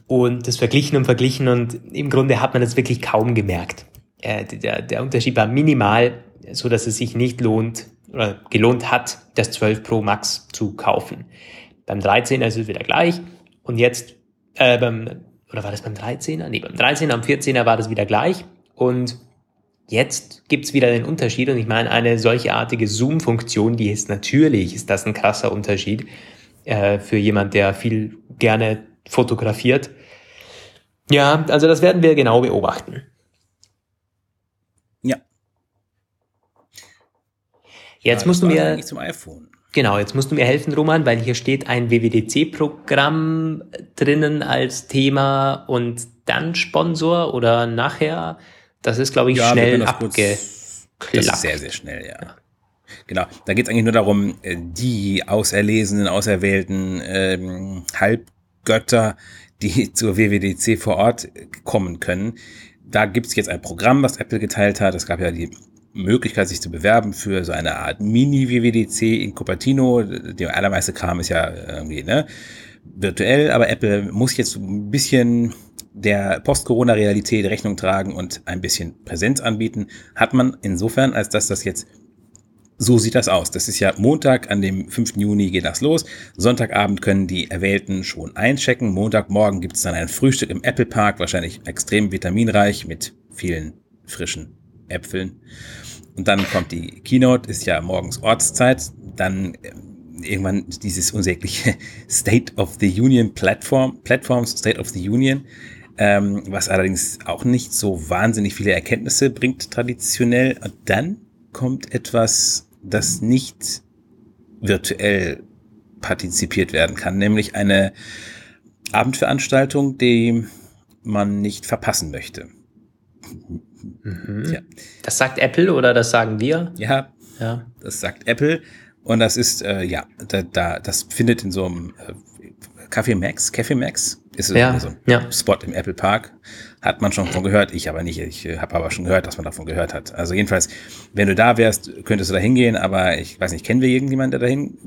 [SPEAKER 1] und das verglichen und verglichen und im Grunde hat man das wirklich kaum gemerkt. Äh, der, der Unterschied war minimal, so dass es sich nicht lohnt oder gelohnt hat, das 12 Pro Max zu kaufen. Beim 13er ist es wieder gleich und jetzt äh, beim, oder war das beim 13er? Nee, beim 13er, am 14er war das wieder gleich. Und jetzt gibt's wieder den Unterschied. Und ich meine, eine solche artige Zoom-Funktion, die ist natürlich, ist das ein krasser Unterschied äh, für jemand, der viel gerne fotografiert. Ja, also das werden wir genau beobachten.
[SPEAKER 2] Ja.
[SPEAKER 1] Jetzt musst du mir
[SPEAKER 2] zum iPhone.
[SPEAKER 1] Genau, jetzt musst du mir helfen, Roman, weil hier steht ein WWDC-Programm drinnen als Thema und dann Sponsor oder nachher. Das ist, glaube ich, ja, schnell abgeklappt.
[SPEAKER 2] Das ist sehr, sehr schnell, ja. ja. Genau, da geht es eigentlich nur darum, äh, die auserlesenen, auserwählten ähm, Halbgötter, die zur WWDC vor Ort kommen können. Da gibt es jetzt ein Programm, was Apple geteilt hat. Es gab ja die Möglichkeit, sich zu bewerben für so eine Art Mini-WWDC in Cupertino. Der allermeiste Kram ist ja irgendwie ne, virtuell, aber Apple muss jetzt ein bisschen der Post-Corona-Realität Rechnung tragen und ein bisschen Präsenz anbieten. Hat man insofern, als dass das jetzt so sieht das aus. Das ist ja Montag, an dem 5. Juni geht das los. Sonntagabend können die Erwählten schon einchecken. Montagmorgen gibt es dann ein Frühstück im Apple Park, wahrscheinlich extrem vitaminreich mit vielen frischen Äpfeln. Und dann kommt die Keynote, ist ja morgens Ortszeit. Dann äh, irgendwann dieses unsägliche State of the Union Platform, Platforms State of the Union, ähm, was allerdings auch nicht so wahnsinnig viele Erkenntnisse bringt traditionell. Und dann kommt etwas das nicht virtuell partizipiert werden kann, nämlich eine Abendveranstaltung, die man nicht verpassen möchte.
[SPEAKER 1] Mhm. Ja. Das sagt Apple oder das sagen wir?
[SPEAKER 2] Ja, ja. das sagt Apple. Und das ist, äh, ja, da, da, das findet in so einem äh, Café Max, Café Max, ist ja, so ein ja. Spot im Apple Park. Hat man schon von gehört, ich aber nicht. Ich äh, habe aber schon gehört, dass man davon gehört hat. Also jedenfalls, wenn du da wärst, könntest du da hingehen, aber ich weiß nicht, kennen wir irgendjemanden, der dahin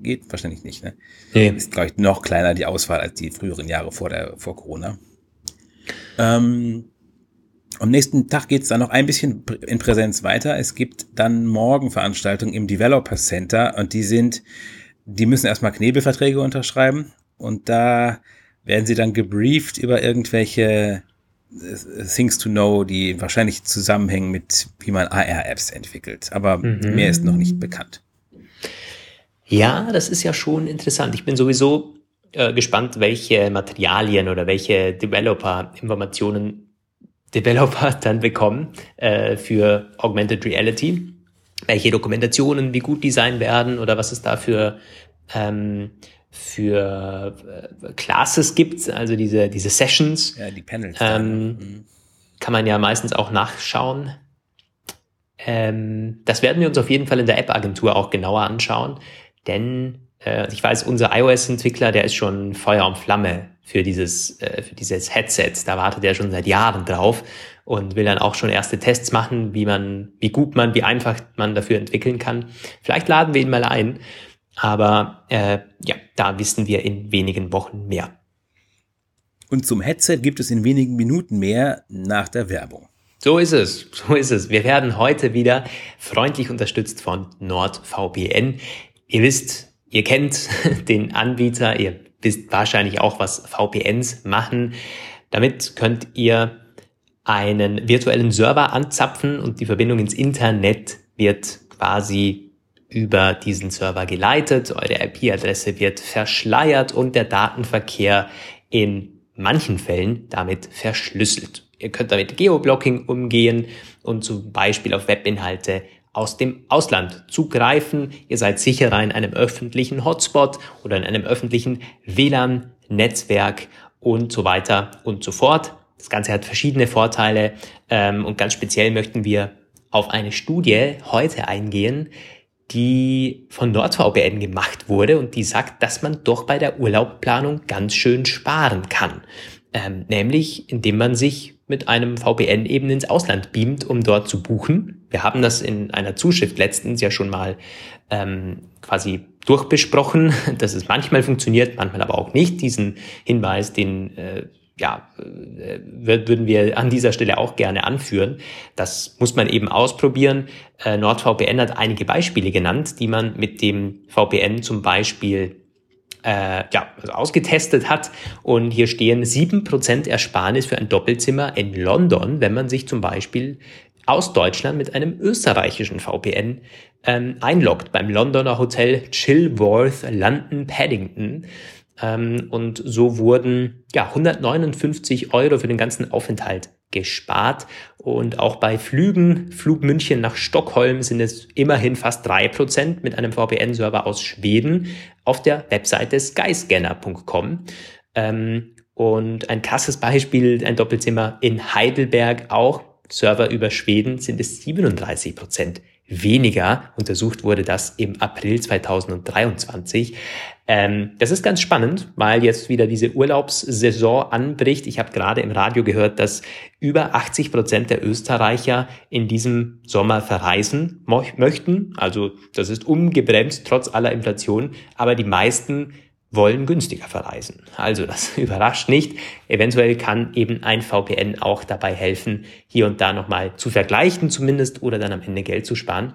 [SPEAKER 2] geht? Wahrscheinlich nicht, ne? Nee. Ist, glaube ich, noch kleiner die Auswahl als die früheren Jahre vor der, vor Corona. Ähm, am nächsten Tag geht es dann noch ein bisschen in Präsenz weiter. Es gibt dann morgen Veranstaltungen im Developer Center und die sind, die müssen erstmal Knebelverträge unterschreiben und da werden sie dann gebrieft über irgendwelche äh, Things to Know, die wahrscheinlich zusammenhängen mit, wie man AR-Apps entwickelt. Aber mhm. mehr ist noch nicht bekannt.
[SPEAKER 1] Ja, das ist ja schon interessant. Ich bin sowieso äh, gespannt, welche Materialien oder welche Developer-Informationen Developer dann bekommen äh, für Augmented Reality. Welche Dokumentationen, wie gut die sein werden oder was es da für, ähm, für äh, Classes gibt, also diese, diese Sessions. Ja, die Panels. Ähm, mhm. Kann man ja meistens auch nachschauen. Ähm, das werden wir uns auf jeden Fall in der App-Agentur auch genauer anschauen, denn äh, ich weiß, unser iOS-Entwickler, der ist schon Feuer und Flamme für dieses, äh, für dieses Headset. Da wartet er schon seit Jahren drauf und will dann auch schon erste Tests machen, wie man, wie gut man, wie einfach man dafür entwickeln kann. Vielleicht laden wir ihn mal ein, aber äh, ja, da wissen wir in wenigen Wochen mehr.
[SPEAKER 2] Und zum Headset gibt es in wenigen Minuten mehr nach der Werbung.
[SPEAKER 1] So ist es, so ist es. Wir werden heute wieder freundlich unterstützt von NordVPN. Ihr wisst, Ihr kennt den Anbieter, ihr wisst wahrscheinlich auch, was VPNs machen. Damit könnt ihr einen virtuellen Server anzapfen und die Verbindung ins Internet wird quasi über diesen Server geleitet. Eure IP-Adresse wird verschleiert und der Datenverkehr in manchen Fällen damit verschlüsselt. Ihr könnt damit Geoblocking umgehen und zum Beispiel auf Webinhalte aus dem Ausland zugreifen. Ihr seid sicherer in einem öffentlichen Hotspot oder in einem öffentlichen WLAN-Netzwerk und so weiter und so fort. Das Ganze hat verschiedene Vorteile ähm, und ganz speziell möchten wir auf eine Studie heute eingehen, die von NordVPN gemacht wurde und die sagt, dass man doch bei der Urlaubplanung ganz schön sparen kann. Ähm, nämlich indem man sich mit einem VPN eben ins Ausland beamt, um dort zu buchen. Wir haben das in einer Zuschrift letztens ja schon mal ähm, quasi durchbesprochen, dass es manchmal funktioniert, manchmal aber auch nicht. Diesen Hinweis, den äh, ja, äh, würden wir an dieser Stelle auch gerne anführen. Das muss man eben ausprobieren. Äh, NordVPN hat einige Beispiele genannt, die man mit dem VPN zum Beispiel äh, ja, also ausgetestet hat. Und hier stehen sieben Prozent Ersparnis für ein Doppelzimmer in London, wenn man sich zum Beispiel aus Deutschland mit einem österreichischen VPN ähm, einloggt beim Londoner Hotel Chilworth London Paddington. Ähm, und so wurden ja 159 Euro für den ganzen Aufenthalt gespart. Und auch bei Flügen, Flug München nach Stockholm sind es immerhin fast drei Prozent mit einem VPN-Server aus Schweden auf der Webseite skyscanner.com. Ähm, und ein krasses Beispiel, ein Doppelzimmer in Heidelberg auch, Server über Schweden sind es 37 Prozent weniger. Untersucht wurde das im April 2023. Ähm, das ist ganz spannend, weil jetzt wieder diese Urlaubssaison anbricht. Ich habe gerade im Radio gehört, dass über 80 Prozent der Österreicher in diesem Sommer verreisen möchten. Also das ist umgebremst trotz aller Inflation. Aber die meisten wollen günstiger verreisen. Also das überrascht nicht. Eventuell kann eben ein VPN auch dabei helfen, hier und da nochmal zu vergleichen zumindest oder dann am Ende Geld zu sparen.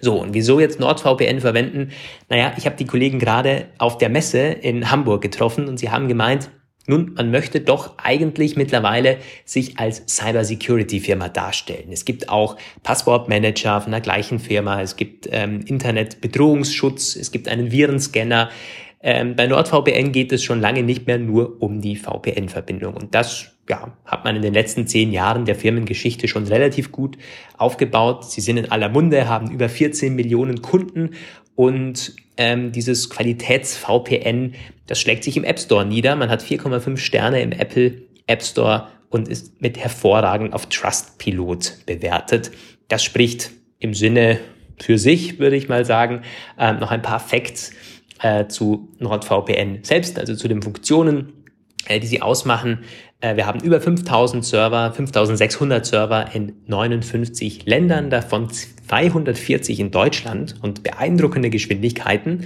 [SPEAKER 1] So, und wieso jetzt NordVPN verwenden? Naja, ich habe die Kollegen gerade auf der Messe in Hamburg getroffen und sie haben gemeint, nun, man möchte doch eigentlich mittlerweile sich als Cybersecurity-Firma darstellen. Es gibt auch Passwortmanager von der gleichen Firma, es gibt ähm, Internetbedrohungsschutz, es gibt einen Virenscanner. Ähm, bei NordVPN geht es schon lange nicht mehr nur um die VPN-Verbindung. Und das ja, hat man in den letzten zehn Jahren der Firmengeschichte schon relativ gut aufgebaut. Sie sind in aller Munde, haben über 14 Millionen Kunden und ähm, dieses Qualitäts-VPN, das schlägt sich im App Store nieder. Man hat 4,5 Sterne im Apple App Store und ist mit hervorragend auf Trustpilot bewertet. Das spricht im Sinne für sich, würde ich mal sagen, äh, noch ein paar Facts äh, zu NordVPN selbst, also zu den Funktionen, äh, die sie ausmachen. Äh, wir haben über 5000 Server, 5600 Server in 59 Ländern, davon 240 in Deutschland und beeindruckende Geschwindigkeiten.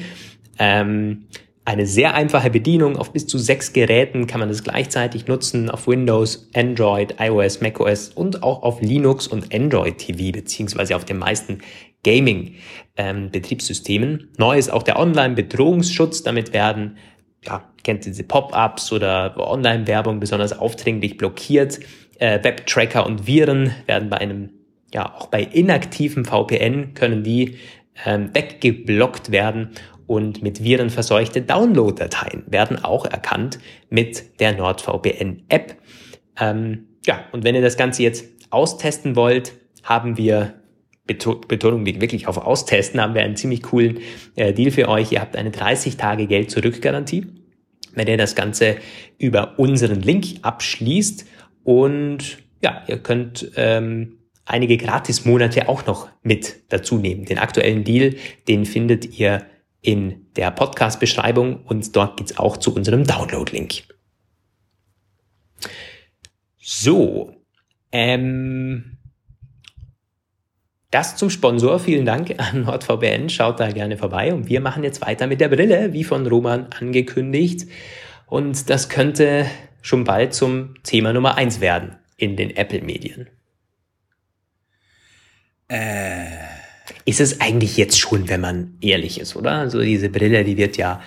[SPEAKER 1] Ähm, eine sehr einfache Bedienung. Auf bis zu sechs Geräten kann man das gleichzeitig nutzen. Auf Windows, Android, iOS, macOS und auch auf Linux und Android TV beziehungsweise auf den meisten Gaming-Betriebssystemen. Ähm, Neu ist auch der Online-Bedrohungsschutz. Damit werden, ja, kennt diese Pop-ups oder Online-Werbung besonders aufdringlich blockiert. Äh, Web-Tracker und Viren werden bei einem, ja, auch bei inaktiven VPN können die ähm, weggeblockt werden und mit Viren verseuchte Download-Dateien werden auch erkannt mit der NordVPN-App. Ähm, ja, und wenn ihr das Ganze jetzt austesten wollt, haben wir Betonung liegt wirklich auf Austesten, haben wir einen ziemlich coolen äh, Deal für euch. Ihr habt eine 30 Tage Geld zurück Garantie, wenn ihr das Ganze über unseren Link abschließt und ja, ihr könnt ähm, einige Gratis-Monate auch noch mit dazu nehmen. Den aktuellen Deal, den findet ihr in der Podcast-Beschreibung und dort geht's auch zu unserem Download-Link. So, ähm, das zum Sponsor. Vielen Dank an NordVPN. Schaut da gerne vorbei. Und wir machen jetzt weiter mit der Brille, wie von Roman angekündigt. Und das könnte schon bald zum Thema Nummer eins werden in den Apple-Medien. Äh ist es eigentlich jetzt schon, wenn man ehrlich ist, oder? Also diese Brille, die wird ja,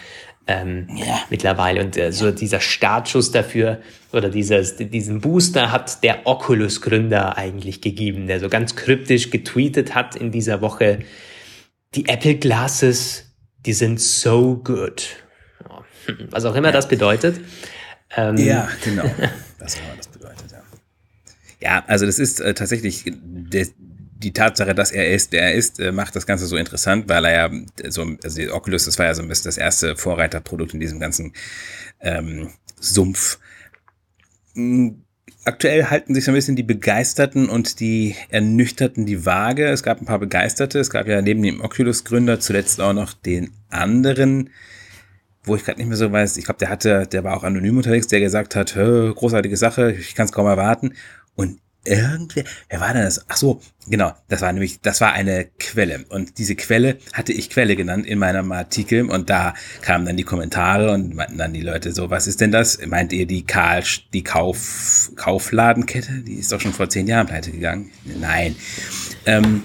[SPEAKER 1] ähm, ja. mittlerweile und äh, so dieser Startschuss dafür oder dieses, diesen Booster hat der Oculus-Gründer eigentlich gegeben, der so ganz kryptisch getweetet hat in dieser Woche, die Apple Glasses, die sind so good. Was auch immer ja. das bedeutet.
[SPEAKER 2] Ähm, ja, genau. Was auch immer das bedeutet, ja. Ja, also das ist äh, tatsächlich der, die Tatsache, dass er ist, der er ist, äh, macht das Ganze so interessant, weil er ja so, also die Oculus, das war ja so ein bisschen das erste Vorreiterprodukt in diesem ganzen ähm, Sumpf. Hm, aktuell halten sich so ein bisschen die Begeisterten und die Ernüchterten die Waage. Es gab ein paar Begeisterte. Es gab ja neben dem Oculus-Gründer zuletzt auch noch den anderen, wo ich gerade nicht mehr so weiß. Ich glaube, der hatte, der war auch anonym unterwegs, der gesagt hat, großartige Sache, ich kann es kaum erwarten. Und irgendwer, wer war denn das? Ach so, genau, das war nämlich, das war eine Quelle. Und diese Quelle hatte ich Quelle genannt in meinem Artikel und da kamen dann die Kommentare und meinten dann die Leute so, was ist denn das? Meint ihr die Karl, die Kauf, Kaufladenkette? Die ist doch schon vor zehn Jahren pleite gegangen. Nein. Ähm,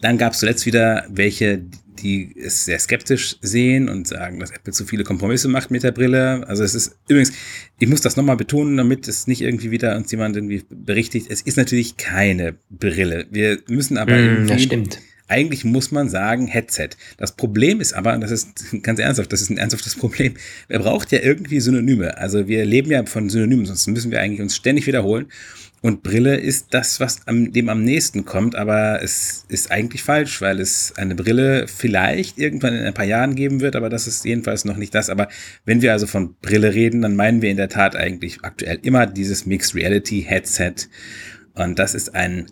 [SPEAKER 2] dann gab es zuletzt wieder welche, die es sehr skeptisch sehen und sagen, dass Apple zu viele Kompromisse macht mit der Brille. Also es ist übrigens, ich muss das nochmal betonen, damit es nicht irgendwie wieder uns jemand irgendwie berichtigt. Es ist natürlich keine Brille. Wir müssen aber
[SPEAKER 1] mm, das stimmt.
[SPEAKER 2] Eigentlich muss man sagen Headset. Das Problem ist aber, und das ist ganz ernsthaft, das ist ein ernsthaftes Problem, wer braucht ja irgendwie Synonyme. Also wir leben ja von Synonymen, sonst müssen wir eigentlich uns ständig wiederholen. Und Brille ist das, was am, dem am nächsten kommt, aber es ist eigentlich falsch, weil es eine Brille vielleicht irgendwann in ein paar Jahren geben wird, aber das ist jedenfalls noch nicht das. Aber wenn wir also von Brille reden, dann meinen wir in der Tat eigentlich aktuell immer dieses Mixed Reality Headset. Und das ist ein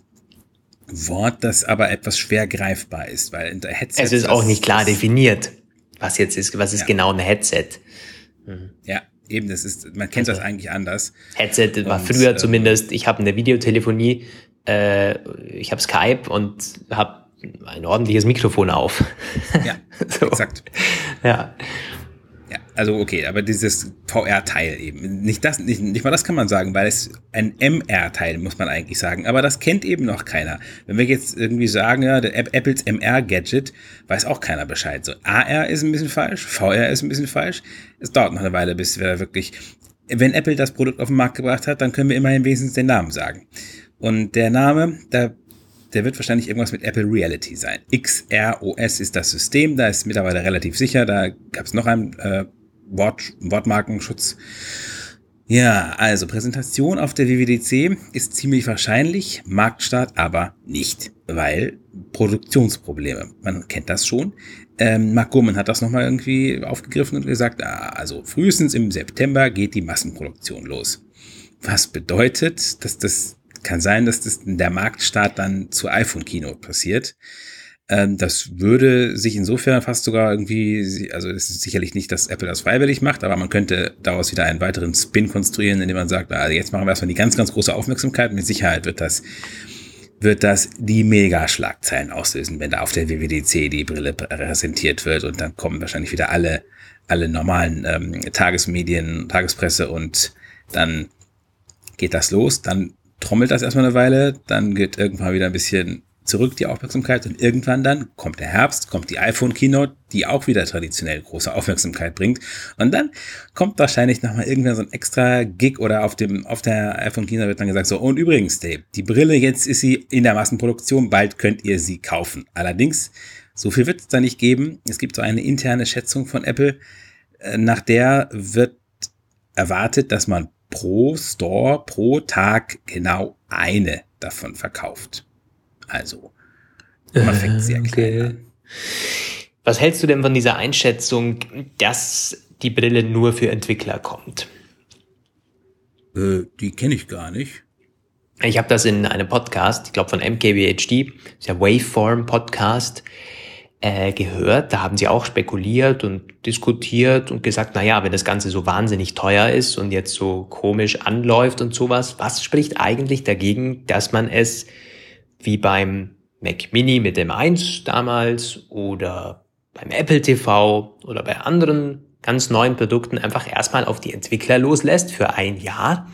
[SPEAKER 2] Wort, das aber etwas schwer greifbar ist, weil in der
[SPEAKER 1] Headset. Es ist auch nicht klar definiert, was jetzt ist, was ist ja. genau ein Headset.
[SPEAKER 2] Mhm. Ja, eben, das ist, man kennt das eigentlich anders.
[SPEAKER 1] Headset war und, früher ähm, zumindest, ich habe eine Videotelefonie, äh, ich habe Skype und habe ein ordentliches Mikrofon auf.
[SPEAKER 2] Ja, so. exakt.
[SPEAKER 1] Ja.
[SPEAKER 2] Also okay, aber dieses VR-Teil eben. Nicht, das, nicht, nicht mal das kann man sagen, weil es ein MR-Teil, muss man eigentlich sagen. Aber das kennt eben noch keiner. Wenn wir jetzt irgendwie sagen, ja, der Apples MR-Gadget, weiß auch keiner Bescheid. So, AR ist ein bisschen falsch, VR ist ein bisschen falsch. Es dauert noch eine Weile, bis wir wirklich, wenn Apple das Produkt auf den Markt gebracht hat, dann können wir immerhin wenigstens den Namen sagen. Und der Name, da der wird wahrscheinlich irgendwas mit Apple Reality sein. XROS ist das System, da ist mittlerweile relativ sicher, da gab es noch einen äh, Wort, Wortmarkenschutz. Ja, also Präsentation auf der WWDC ist ziemlich wahrscheinlich, Marktstart aber nicht, weil Produktionsprobleme. Man kennt das schon. Ähm, Mark Gurman hat das nochmal irgendwie aufgegriffen und gesagt, ah, also frühestens im September geht die Massenproduktion los. Was bedeutet, dass das kann sein, dass das der Marktstart dann zu iPhone-Kino passiert. Ähm, das würde sich insofern fast sogar irgendwie, also es ist sicherlich nicht, dass Apple das freiwillig macht, aber man könnte daraus wieder einen weiteren Spin konstruieren, indem man sagt, also jetzt machen wir erstmal die ganz, ganz große Aufmerksamkeit. Mit Sicherheit wird das, wird das die Mega-Schlagzeilen auslösen, wenn da auf der WWDC die Brille präsentiert wird und dann kommen wahrscheinlich wieder alle, alle normalen ähm, Tagesmedien, Tagespresse und dann geht das los. Dann trommelt das erstmal eine Weile, dann geht irgendwann wieder ein bisschen zurück die Aufmerksamkeit und irgendwann dann kommt der Herbst, kommt die iPhone Keynote, die auch wieder traditionell große Aufmerksamkeit bringt und dann kommt wahrscheinlich nochmal irgendwann so ein extra Gig oder auf dem auf der iPhone Keynote wird dann gesagt so und übrigens Dave, die Brille jetzt ist sie in der Massenproduktion, bald könnt ihr sie kaufen. Allerdings so viel wird es da nicht geben. Es gibt so eine interne Schätzung von Apple, äh, nach der wird erwartet, dass man pro Store pro Tag genau eine davon verkauft. Also, man fängt sehr klein an.
[SPEAKER 1] Was hältst du denn von dieser Einschätzung, dass die Brille nur für Entwickler kommt?
[SPEAKER 2] Äh, die kenne ich gar nicht.
[SPEAKER 1] Ich habe das in einem Podcast, ich glaube von MKBHD, der Waveform Podcast, äh, gehört. Da haben sie auch spekuliert und diskutiert und gesagt, na ja, wenn das Ganze so wahnsinnig teuer ist und jetzt so komisch anläuft und sowas, was spricht eigentlich dagegen, dass man es wie beim Mac Mini mit dem 1 damals oder beim Apple TV oder bei anderen ganz neuen Produkten einfach erstmal auf die Entwickler loslässt für ein Jahr.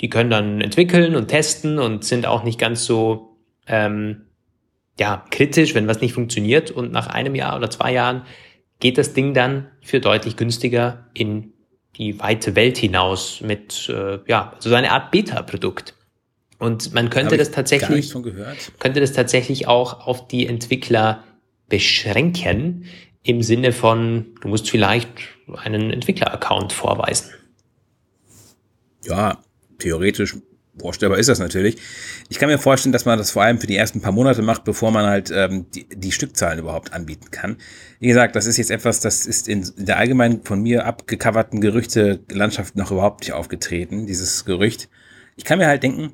[SPEAKER 1] Die können dann entwickeln und testen und sind auch nicht ganz so ähm, ja, kritisch, wenn was nicht funktioniert und nach einem Jahr oder zwei Jahren geht das Ding dann für deutlich günstiger in die weite Welt hinaus mit, äh, ja, so eine Art Beta-Produkt. Und man könnte das tatsächlich, könnte das tatsächlich auch auf die Entwickler beschränken, im Sinne von, du musst vielleicht einen Entwickler-Account vorweisen.
[SPEAKER 2] Ja, theoretisch vorstellbar ist das natürlich. Ich kann mir vorstellen, dass man das vor allem für die ersten paar Monate macht, bevor man halt ähm, die, die Stückzahlen überhaupt anbieten kann. Wie gesagt, das ist jetzt etwas, das ist in der allgemein von mir abgecoverten Gerüchte-Landschaft noch überhaupt nicht aufgetreten, dieses Gerücht. Ich kann mir halt denken,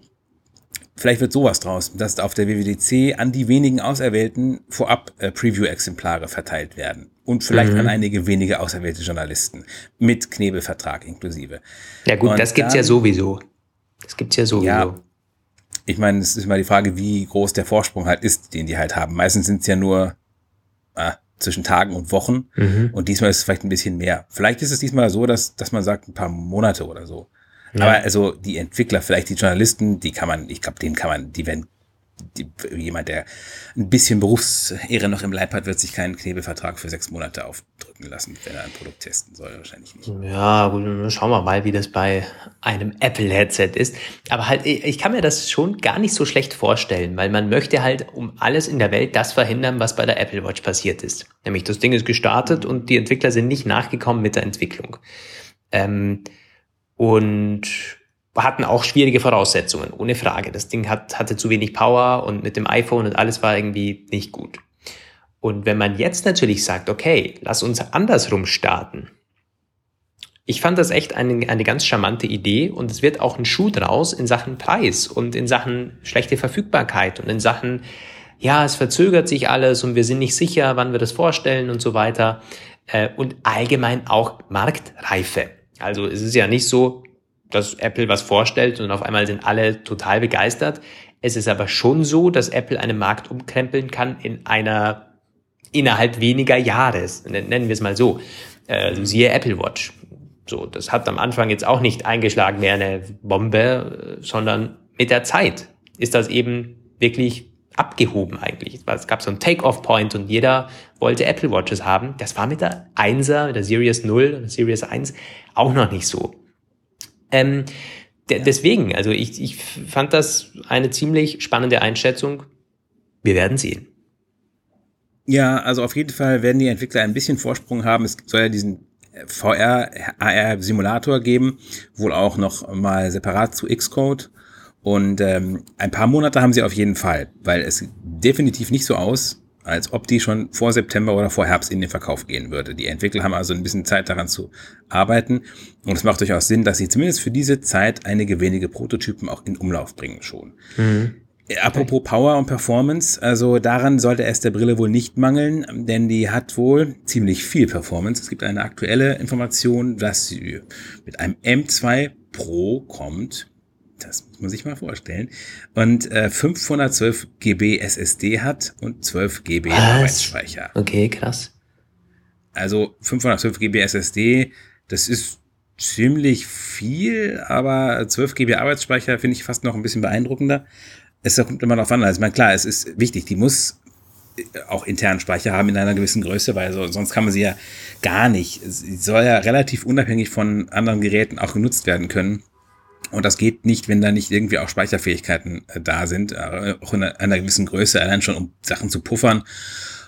[SPEAKER 2] vielleicht wird sowas draus, dass auf der WWDC an die wenigen Auserwählten vorab äh, Preview-Exemplare verteilt werden. Und vielleicht mhm. an einige wenige auserwählte Journalisten. Mit Knebelvertrag inklusive.
[SPEAKER 1] Ja gut, Und das gibt's dann, ja sowieso. Das gibt's ja sowieso. Ja,
[SPEAKER 2] ich meine, es ist immer die Frage, wie groß der Vorsprung halt ist, den die halt haben. Meistens sind es ja nur ah, zwischen Tagen und Wochen. Mhm. Und diesmal ist es vielleicht ein bisschen mehr. Vielleicht ist es diesmal so, dass, dass man sagt, ein paar Monate oder so. Ja. Aber also die Entwickler, vielleicht die Journalisten, die kann man, ich glaube, denen kann man, die werden die, jemand, der ein bisschen Berufsehre noch im Leib hat, wird sich keinen Knebelvertrag für sechs Monate aufdrücken lassen, wenn er ein Produkt testen soll. Wahrscheinlich nicht.
[SPEAKER 1] Ja, gut, schauen wir mal, wie das bei einem Apple-Headset ist. Aber halt, ich kann mir das schon gar nicht so schlecht vorstellen, weil man möchte halt um alles in der Welt das verhindern, was bei der Apple Watch passiert ist. Nämlich das Ding ist gestartet und die Entwickler sind nicht nachgekommen mit der Entwicklung. Ähm, und hatten auch schwierige Voraussetzungen, ohne Frage. Das Ding hat, hatte zu wenig Power und mit dem iPhone und alles war irgendwie nicht gut. Und wenn man jetzt natürlich sagt, okay, lass uns andersrum starten. Ich fand das echt eine, eine ganz charmante Idee und es wird auch ein Schuh draus in Sachen Preis und in Sachen schlechte Verfügbarkeit und in Sachen, ja, es verzögert sich alles und wir sind nicht sicher, wann wir das vorstellen und so weiter. Äh, und allgemein auch Marktreife. Also es ist ja nicht so, dass Apple was vorstellt und auf einmal sind alle total begeistert. Es ist aber schon so, dass Apple einen Markt umkrempeln kann in einer innerhalb weniger Jahres. Nennen wir es mal so. Also siehe Apple Watch. So, das hat am Anfang jetzt auch nicht eingeschlagen wie eine Bombe, sondern mit der Zeit ist das eben wirklich abgehoben eigentlich. Es gab so einen Take-off-Point und jeder wollte Apple Watches haben. Das war mit der 1er, mit der Series 0 oder Series 1 auch noch nicht so. Ähm, deswegen, also ich, ich fand das eine ziemlich spannende Einschätzung. Wir werden sehen.
[SPEAKER 2] Ja, also auf jeden Fall werden die Entwickler ein bisschen Vorsprung haben. Es soll ja diesen VR, AR-Simulator geben, wohl auch noch mal separat zu Xcode. Und ähm, ein paar Monate haben sie auf jeden Fall, weil es definitiv nicht so aus, als ob die schon vor September oder vor Herbst in den Verkauf gehen würde. Die Entwickler haben also ein bisschen Zeit daran zu arbeiten und es macht durchaus Sinn, dass sie zumindest für diese Zeit einige wenige Prototypen auch in Umlauf bringen schon. Mhm. Äh, apropos Power und Performance, also daran sollte es der Brille wohl nicht mangeln, denn die hat wohl ziemlich viel Performance. Es gibt eine aktuelle Information, dass sie mit einem M2 Pro kommt das muss man sich mal vorstellen. Und äh, 512 GB SSD hat und 12 GB Was? Arbeitsspeicher.
[SPEAKER 1] Okay, krass.
[SPEAKER 2] Also 512 GB SSD, das ist ziemlich viel, aber 12 GB Arbeitsspeicher finde ich fast noch ein bisschen beeindruckender. Es kommt immer noch an. Also, ich meine, klar, es ist wichtig, die muss äh, auch internen Speicher haben in einer gewissen Größe, weil so, sonst kann man sie ja gar nicht. Sie soll ja relativ unabhängig von anderen Geräten auch genutzt werden können. Und das geht nicht, wenn da nicht irgendwie auch Speicherfähigkeiten äh, da sind, äh, auch in einer, einer gewissen Größe, allein schon um Sachen zu puffern.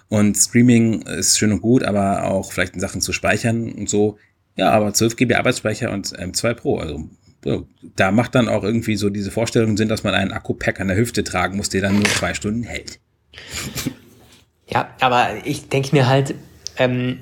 [SPEAKER 2] Und Streaming ist schön und gut, aber auch vielleicht in Sachen zu speichern und so. Ja, aber 12 GB Arbeitsspeicher und M2 Pro, also so, da macht dann auch irgendwie so diese Vorstellung Sinn, dass man einen Akku-Pack an der Hüfte tragen muss, der dann nur zwei Stunden hält.
[SPEAKER 1] Ja, aber ich denke mir halt, ähm,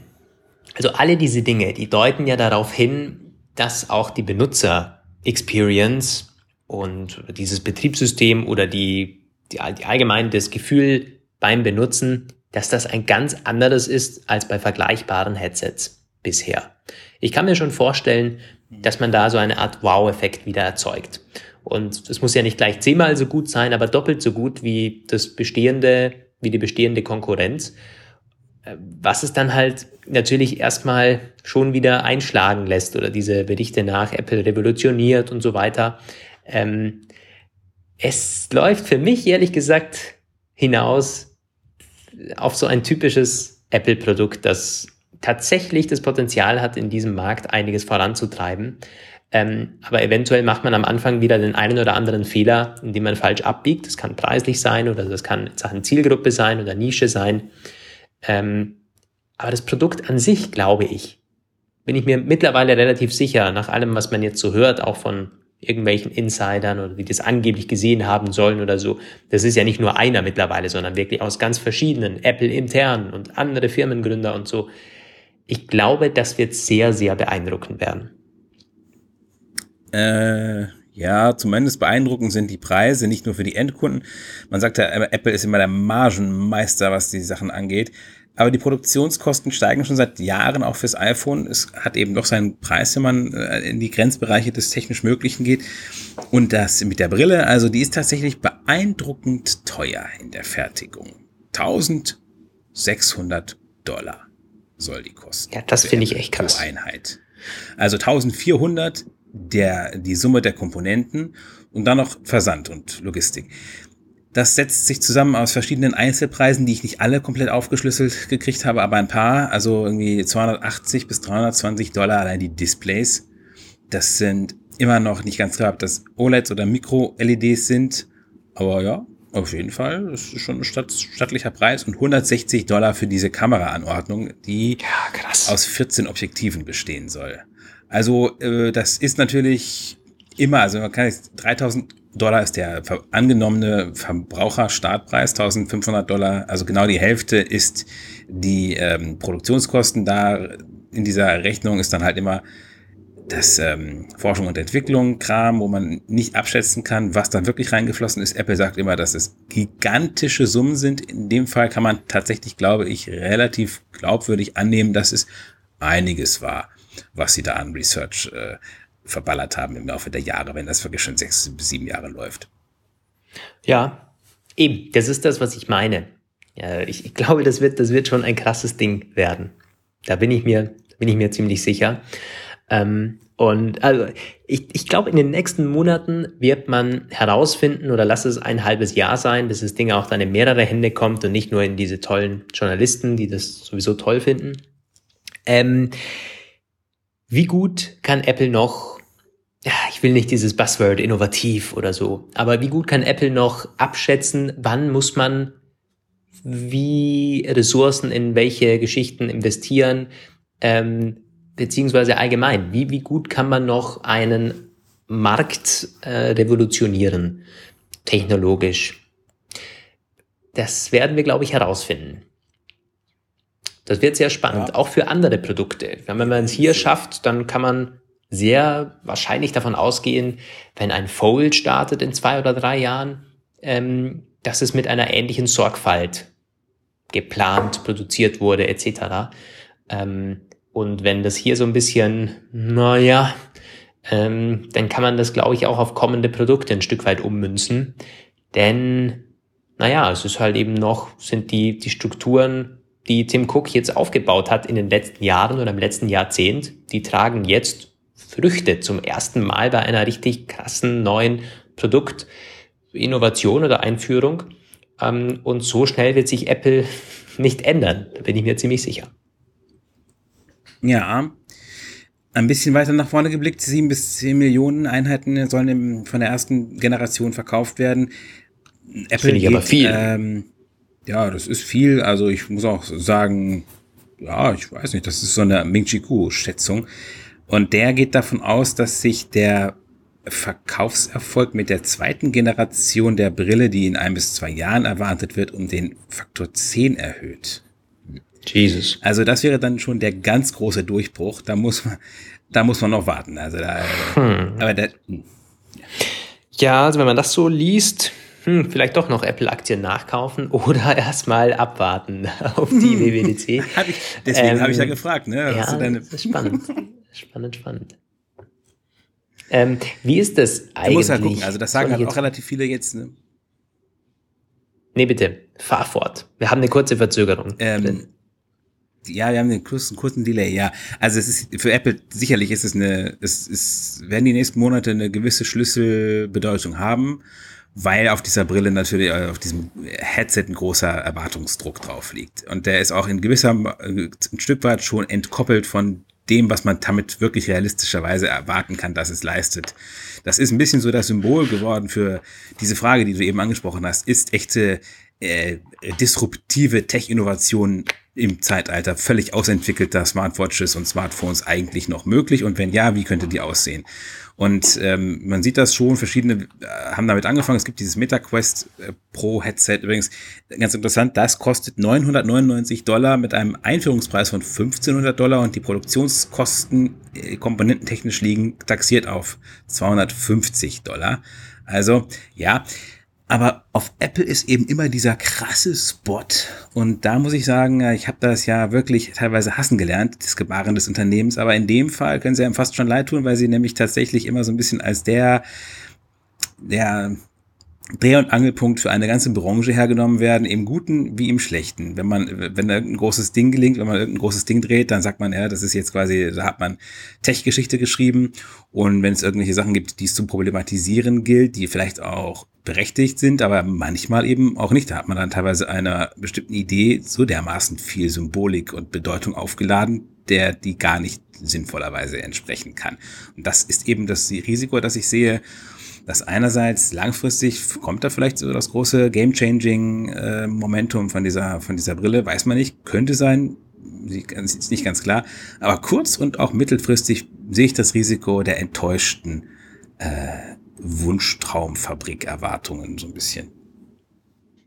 [SPEAKER 1] also alle diese Dinge, die deuten ja darauf hin, dass auch die Benutzer Experience und dieses Betriebssystem oder die, die, die allgemein das Gefühl beim Benutzen, dass das ein ganz anderes ist als bei vergleichbaren Headsets bisher. Ich kann mir schon vorstellen, dass man da so eine Art Wow-Effekt wieder erzeugt. Und das muss ja nicht gleich zehnmal so gut sein, aber doppelt so gut wie das bestehende, wie die bestehende Konkurrenz was es dann halt natürlich erstmal schon wieder einschlagen lässt oder diese Berichte nach Apple revolutioniert und so weiter. Ähm, es läuft für mich ehrlich gesagt hinaus auf so ein typisches Apple-Produkt, das tatsächlich das Potenzial hat, in diesem Markt einiges voranzutreiben. Ähm, aber eventuell macht man am Anfang wieder den einen oder anderen Fehler, indem man falsch abbiegt. Das kann preislich sein oder das kann Sachen Zielgruppe sein oder Nische sein. Ähm, aber das Produkt an sich, glaube ich, bin ich mir mittlerweile relativ sicher, nach allem, was man jetzt so hört, auch von irgendwelchen Insidern oder die das angeblich gesehen haben sollen oder so. Das ist ja nicht nur einer mittlerweile, sondern wirklich aus ganz verschiedenen, Apple intern und andere Firmengründer und so. Ich glaube, das wird sehr, sehr beeindruckend werden.
[SPEAKER 2] Äh, ja, zumindest beeindruckend sind die Preise, nicht nur für die Endkunden. Man sagt ja, Apple ist immer der Margenmeister, was die Sachen angeht. Aber die Produktionskosten steigen schon seit Jahren auch fürs iPhone. Es hat eben doch seinen Preis, wenn man äh, in die Grenzbereiche des technisch Möglichen geht. Und das mit der Brille, also die ist tatsächlich beeindruckend teuer in der Fertigung. 1600 Dollar soll die kosten.
[SPEAKER 1] Ja, das finde ich echt krass.
[SPEAKER 2] Pro Einheit. Also 1400 der, die Summe der Komponenten und dann noch Versand und Logistik. Das setzt sich zusammen aus verschiedenen Einzelpreisen, die ich nicht alle komplett aufgeschlüsselt gekriegt habe, aber ein paar, also irgendwie 280 bis 320 Dollar allein die Displays. Das sind immer noch nicht ganz klar, ob das OLEDs oder Micro-LEDs sind, aber ja, auf jeden Fall, das ist schon ein stattlicher Preis und 160 Dollar für diese Kameraanordnung, die ja, aus 14 Objektiven bestehen soll. Also äh, das ist natürlich immer, also man kann jetzt 3000 Dollar ist der angenommene Verbraucherstartpreis, 1500 Dollar, also genau die Hälfte ist die ähm, Produktionskosten. Da in dieser Rechnung ist dann halt immer das ähm, Forschung und Entwicklung Kram, wo man nicht abschätzen kann, was dann wirklich reingeflossen ist. Apple sagt immer, dass es gigantische Summen sind. In dem Fall kann man tatsächlich, glaube ich, relativ glaubwürdig annehmen, dass es einiges war was sie da an Research äh, verballert haben im Laufe der Jahre, wenn das wirklich schon sechs bis sieben Jahre läuft.
[SPEAKER 1] Ja, eben, das ist das, was ich meine. Ja, ich, ich glaube, das wird, das wird schon ein krasses Ding werden. Da bin ich mir, bin ich mir ziemlich sicher. Ähm, und also ich, ich glaube, in den nächsten Monaten wird man herausfinden, oder lass es ein halbes Jahr sein, bis das Ding auch dann in mehrere Hände kommt und nicht nur in diese tollen Journalisten, die das sowieso toll finden. Ähm, wie gut kann Apple noch, ich will nicht dieses Buzzword innovativ oder so, aber wie gut kann Apple noch abschätzen, wann muss man wie Ressourcen in welche Geschichten investieren, ähm, beziehungsweise allgemein, wie, wie gut kann man noch einen Markt äh, revolutionieren, technologisch? Das werden wir, glaube ich, herausfinden. Das wird sehr spannend, ja. auch für andere Produkte. Wenn man es hier schafft, dann kann man sehr wahrscheinlich davon ausgehen, wenn ein Fold startet in zwei oder drei Jahren, ähm, dass es mit einer ähnlichen Sorgfalt geplant, produziert wurde, etc. Ähm, und wenn das hier so ein bisschen, naja, ähm, dann kann man das, glaube ich, auch auf kommende Produkte ein Stück weit ummünzen. Denn, naja, es ist halt eben noch, sind die, die Strukturen, die Tim Cook jetzt aufgebaut hat in den letzten Jahren oder im letzten Jahrzehnt, die tragen jetzt Früchte zum ersten Mal bei einer richtig krassen neuen Produktinnovation oder Einführung. Ähm, und so schnell wird sich Apple nicht ändern, da bin ich mir ziemlich sicher.
[SPEAKER 2] Ja, ein bisschen weiter nach vorne geblickt, sieben bis zehn Millionen Einheiten sollen von der ersten Generation verkauft werden.
[SPEAKER 1] Apple Finde ich geht, aber viel.
[SPEAKER 2] Ähm, ja, das ist viel. Also ich muss auch sagen, ja, ich weiß nicht, das ist so eine Ming Chi Kuo-Schätzung. Und der geht davon aus, dass sich der Verkaufserfolg mit der zweiten Generation der Brille, die in ein bis zwei Jahren erwartet wird, um den Faktor 10 erhöht.
[SPEAKER 1] Jesus.
[SPEAKER 2] Also das wäre dann schon der ganz große Durchbruch. Da muss man, da muss man noch warten. Also da, hm. aber der, hm.
[SPEAKER 1] ja, also wenn man das so liest, hm, vielleicht doch noch Apple-Aktien nachkaufen oder erstmal abwarten auf die hm. WWDC.
[SPEAKER 2] hab ich, deswegen ähm, habe ich ja gefragt. Ne?
[SPEAKER 1] Ja, das ist spannend. spannend, spannend. Ähm, wie ist das eigentlich? Du musst
[SPEAKER 2] halt gucken, also das sagen halt auch relativ viele jetzt. Ne?
[SPEAKER 1] Nee, bitte, fahr fort. Wir haben eine kurze Verzögerung.
[SPEAKER 2] Ähm, ja, wir haben einen kurzen, kurzen Delay, ja. Also es ist für Apple sicherlich ist es eine, es ist, werden die nächsten Monate eine gewisse Schlüsselbedeutung haben, weil auf dieser Brille natürlich, äh, auf diesem Headset ein großer Erwartungsdruck drauf liegt. Und der ist auch in gewisser, ein Stück weit schon entkoppelt von dem, was man damit wirklich realistischerweise erwarten kann, dass es leistet. Das ist ein bisschen so das Symbol geworden für diese Frage, die du eben angesprochen hast. Ist echte äh, disruptive Tech-Innovation im Zeitalter völlig ausentwickelter Smartwatches und Smartphones eigentlich noch möglich? Und wenn ja, wie könnte die aussehen? Und ähm, man sieht das schon, verschiedene äh, haben damit angefangen. Es gibt dieses MetaQuest äh, Pro Headset übrigens, ganz interessant, das kostet 999 Dollar mit einem Einführungspreis von 1500 Dollar und die Produktionskosten äh, komponententechnisch liegen taxiert auf 250 Dollar. Also ja, aber auf Apple ist eben immer dieser krasse Spot. Und da muss ich sagen, ich habe das ja wirklich teilweise hassen gelernt, das Gebaren des Unternehmens. Aber in dem Fall können sie einem fast schon leid tun, weil sie nämlich tatsächlich immer so ein bisschen als der, der Dreh- und Angelpunkt für eine ganze Branche hergenommen werden, im Guten wie im Schlechten. Wenn man, wenn da irgendein großes Ding gelingt, wenn man irgendein großes Ding dreht, dann sagt man, ja, das ist jetzt quasi, da hat man Tech-Geschichte geschrieben. Und wenn es irgendwelche Sachen gibt, die es zu problematisieren gilt, die vielleicht auch berechtigt sind, aber manchmal eben auch nicht. Da hat man dann teilweise einer bestimmten Idee so dermaßen viel Symbolik und Bedeutung aufgeladen, der die gar nicht sinnvollerweise entsprechen kann. Und das ist eben das Risiko, das ich sehe dass einerseits langfristig kommt da vielleicht so das große Game-Changing-Momentum äh, von dieser, von dieser Brille, weiß man nicht, könnte sein, ist nicht ganz klar, aber kurz- und auch mittelfristig sehe ich das Risiko der enttäuschten äh, Wunschtraumfabrik-Erwartungen so ein bisschen.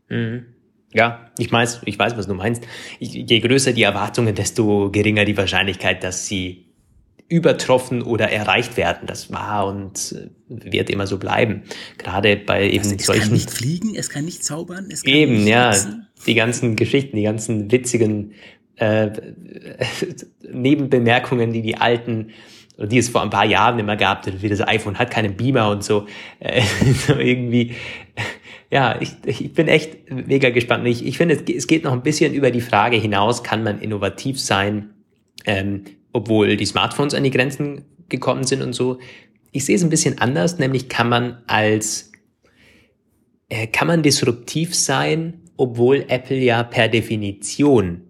[SPEAKER 1] Mhm. Ja, ich weiß, ich weiß, was du meinst. Je größer die Erwartungen, desto geringer die Wahrscheinlichkeit, dass sie übertroffen oder erreicht werden. Das war und äh, wird immer so bleiben. Gerade bei eben
[SPEAKER 2] also es solchen. Es kann nicht fliegen, es kann nicht zaubern, es kann
[SPEAKER 1] eben,
[SPEAKER 2] nicht
[SPEAKER 1] ja. Wachsen. Die ganzen Geschichten, die ganzen witzigen äh, Nebenbemerkungen, die die alten die es vor ein paar Jahren immer gab, wie das iPhone hat keinen Beamer und so, äh, irgendwie. Ja, ich, ich bin echt mega gespannt. Ich, ich finde, es, es geht noch ein bisschen über die Frage hinaus, kann man innovativ sein? Ähm, obwohl die Smartphones an die Grenzen gekommen sind und so. Ich sehe es ein bisschen anders, nämlich kann man als, äh, kann man disruptiv sein, obwohl Apple ja per Definition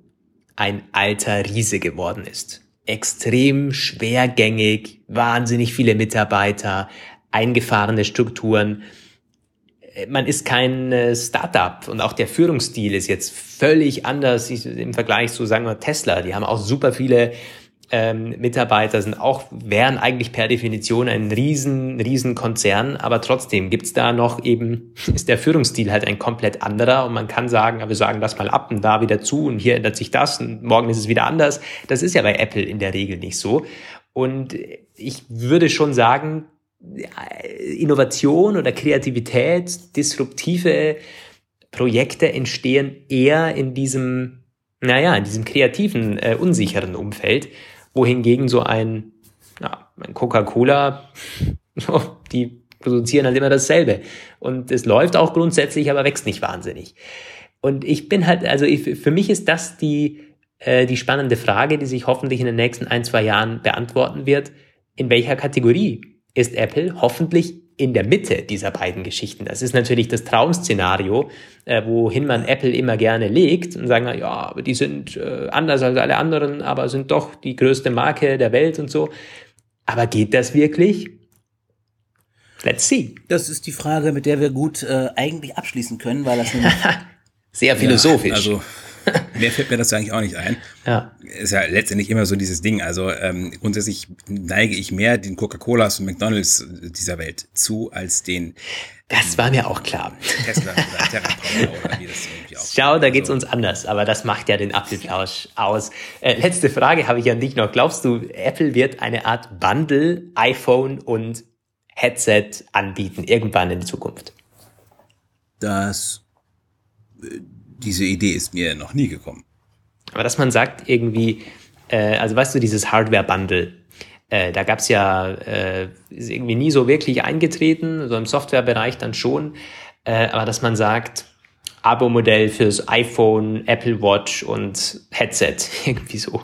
[SPEAKER 1] ein alter Riese geworden ist. Extrem schwergängig, wahnsinnig viele Mitarbeiter, eingefahrene Strukturen. Äh, man ist kein äh, Startup und auch der Führungsstil ist jetzt völlig anders im Vergleich zu, sagen wir, Tesla. Die haben auch super viele ähm, Mitarbeiter sind auch, wären eigentlich per Definition ein riesen, riesen Konzern, aber trotzdem gibt's da noch eben, ist der Führungsstil halt ein komplett anderer und man kann sagen, wir sagen das mal ab und da wieder zu und hier ändert sich das und morgen ist es wieder anders. Das ist ja bei Apple in der Regel nicht so. Und ich würde schon sagen, Innovation oder Kreativität, disruptive Projekte entstehen eher in diesem, naja, in diesem kreativen, äh, unsicheren Umfeld wohingegen so ein, ja, ein Coca-Cola, die produzieren halt immer dasselbe. Und es läuft auch grundsätzlich, aber wächst nicht wahnsinnig. Und ich bin halt, also ich, für mich ist das die, äh, die spannende Frage, die sich hoffentlich in den nächsten ein, zwei Jahren beantworten wird. In welcher Kategorie ist Apple hoffentlich in der Mitte dieser beiden Geschichten. Das ist natürlich das Traumszenario, äh, wohin man Apple immer gerne legt und sagen, ja, aber die sind äh, anders als alle anderen, aber sind doch die größte Marke der Welt und so. Aber geht das wirklich? Let's see.
[SPEAKER 2] Das ist die Frage, mit der wir gut äh, eigentlich abschließen können, weil das
[SPEAKER 1] sehr philosophisch. Ja,
[SPEAKER 2] also Mehr fällt mir das eigentlich auch nicht ein. Ja. Ist ja letztendlich immer so dieses Ding. Also ähm, grundsätzlich neige ich mehr den Coca-Colas und McDonalds dieser Welt zu, als den.
[SPEAKER 1] Das war mir auch klar. Tesla oder Terrapower oder wie das irgendwie auch. Schau, da geht's also. uns anders, aber das macht ja den Apfelplausch aus. Äh, letzte Frage habe ich an dich noch. Glaubst du, Apple wird eine Art Bundle, iPhone und Headset anbieten, irgendwann in Zukunft?
[SPEAKER 2] Das äh, diese Idee ist mir noch nie gekommen.
[SPEAKER 1] Aber dass man sagt, irgendwie, äh, also weißt du, dieses Hardware-Bundle, äh, da gab es ja, äh, ist irgendwie nie so wirklich eingetreten, so im Softwarebereich dann schon, äh, aber dass man sagt, Abo-Modell fürs iPhone, Apple Watch und Headset, irgendwie so.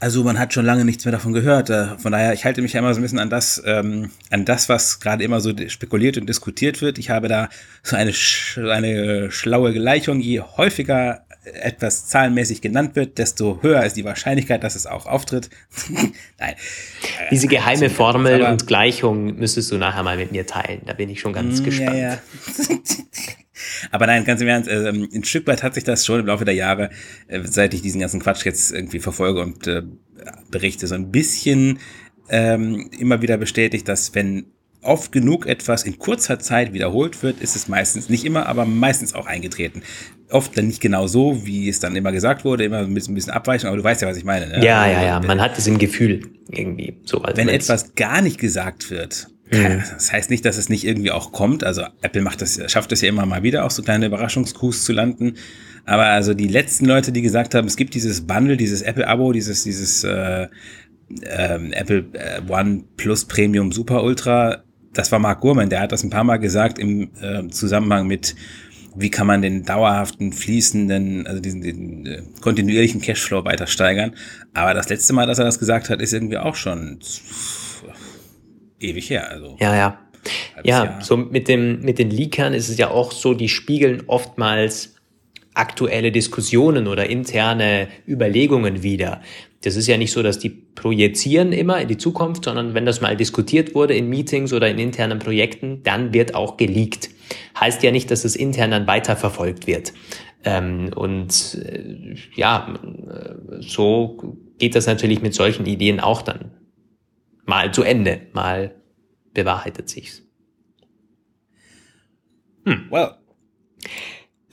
[SPEAKER 2] Also man hat schon lange nichts mehr davon gehört. Äh, von daher, ich halte mich ja immer so ein bisschen an das, ähm, an das, was gerade immer so spekuliert und diskutiert wird. Ich habe da so eine, sch eine schlaue Gleichung. Je häufiger etwas zahlenmäßig genannt wird, desto höher ist die Wahrscheinlichkeit, dass es auch auftritt.
[SPEAKER 1] Nein. Diese geheime also, Formel und Gleichung müsstest du nachher mal mit mir teilen. Da bin ich schon ganz mm, gespannt. Ja, ja.
[SPEAKER 2] Aber nein, ganz im Ernst, äh, ein Stück weit hat sich das schon im Laufe der Jahre, äh, seit ich diesen ganzen Quatsch jetzt irgendwie verfolge und äh, berichte, so ein bisschen ähm, immer wieder bestätigt, dass wenn oft genug etwas in kurzer Zeit wiederholt wird, ist es meistens, nicht immer, aber meistens auch eingetreten. Oft dann nicht genau so, wie es dann immer gesagt wurde, immer ein bisschen, ein bisschen abweichend, aber du weißt ja, was ich meine.
[SPEAKER 1] Ne? Ja, ja, ja, man hat es im Gefühl irgendwie so.
[SPEAKER 2] Als wenn etwas gar nicht gesagt wird. Das heißt nicht, dass es nicht irgendwie auch kommt. Also Apple macht das, schafft es ja immer mal wieder, auch so kleine Überraschungskus zu landen. Aber also die letzten Leute, die gesagt haben, es gibt dieses Bundle, dieses Apple-Abo, dieses, dieses äh, äh, Apple One Plus Premium Super Ultra, das war Mark Gurman, der hat das ein paar Mal gesagt im äh, Zusammenhang mit wie kann man den dauerhaften, fließenden, also diesen, den, äh, kontinuierlichen Cashflow weiter steigern. Aber das letzte Mal, dass er das gesagt hat, ist irgendwie auch schon ewig her. Also
[SPEAKER 1] ja, ja. Ja, Jahr. so mit, dem, mit den Leakern ist es ja auch so, die spiegeln oftmals aktuelle Diskussionen oder interne Überlegungen wieder. Das ist ja nicht so, dass die projizieren immer in die Zukunft, sondern wenn das mal diskutiert wurde in Meetings oder in internen Projekten, dann wird auch geleakt. Heißt ja nicht, dass es intern dann weiterverfolgt wird. Ähm, und äh, ja, äh, so geht das natürlich mit solchen Ideen auch dann mal zu Ende, mal bewahrheitet sich's.
[SPEAKER 2] Hm. Well.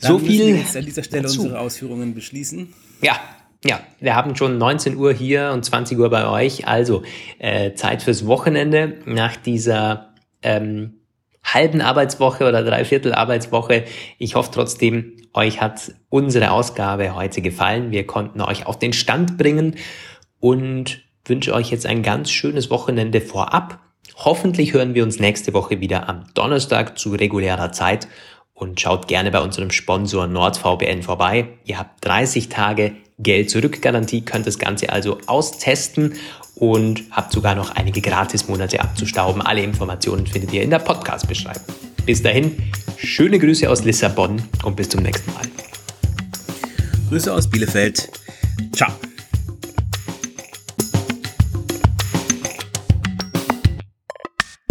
[SPEAKER 2] Dann so viel. Wir jetzt an dieser Stelle dazu. unsere Ausführungen beschließen.
[SPEAKER 1] Ja, ja, wir haben schon 19 Uhr hier und 20 Uhr bei euch. Also äh, Zeit fürs Wochenende nach dieser ähm, halben Arbeitswoche oder Dreiviertel Arbeitswoche. Ich hoffe trotzdem, euch hat unsere Ausgabe heute gefallen. Wir konnten euch auf den Stand bringen und wünsche euch jetzt ein ganz schönes Wochenende vorab. Hoffentlich hören wir uns nächste Woche wieder am Donnerstag zu regulärer Zeit und schaut gerne bei unserem Sponsor NordVPN vorbei. Ihr habt 30 Tage Geld zurück Garantie, könnt das Ganze also austesten und habt sogar noch einige Gratismonate abzustauben. Alle Informationen findet ihr in der Podcast-Beschreibung. Bis dahin, schöne Grüße aus Lissabon und bis zum nächsten Mal.
[SPEAKER 2] Grüße aus Bielefeld. Ciao.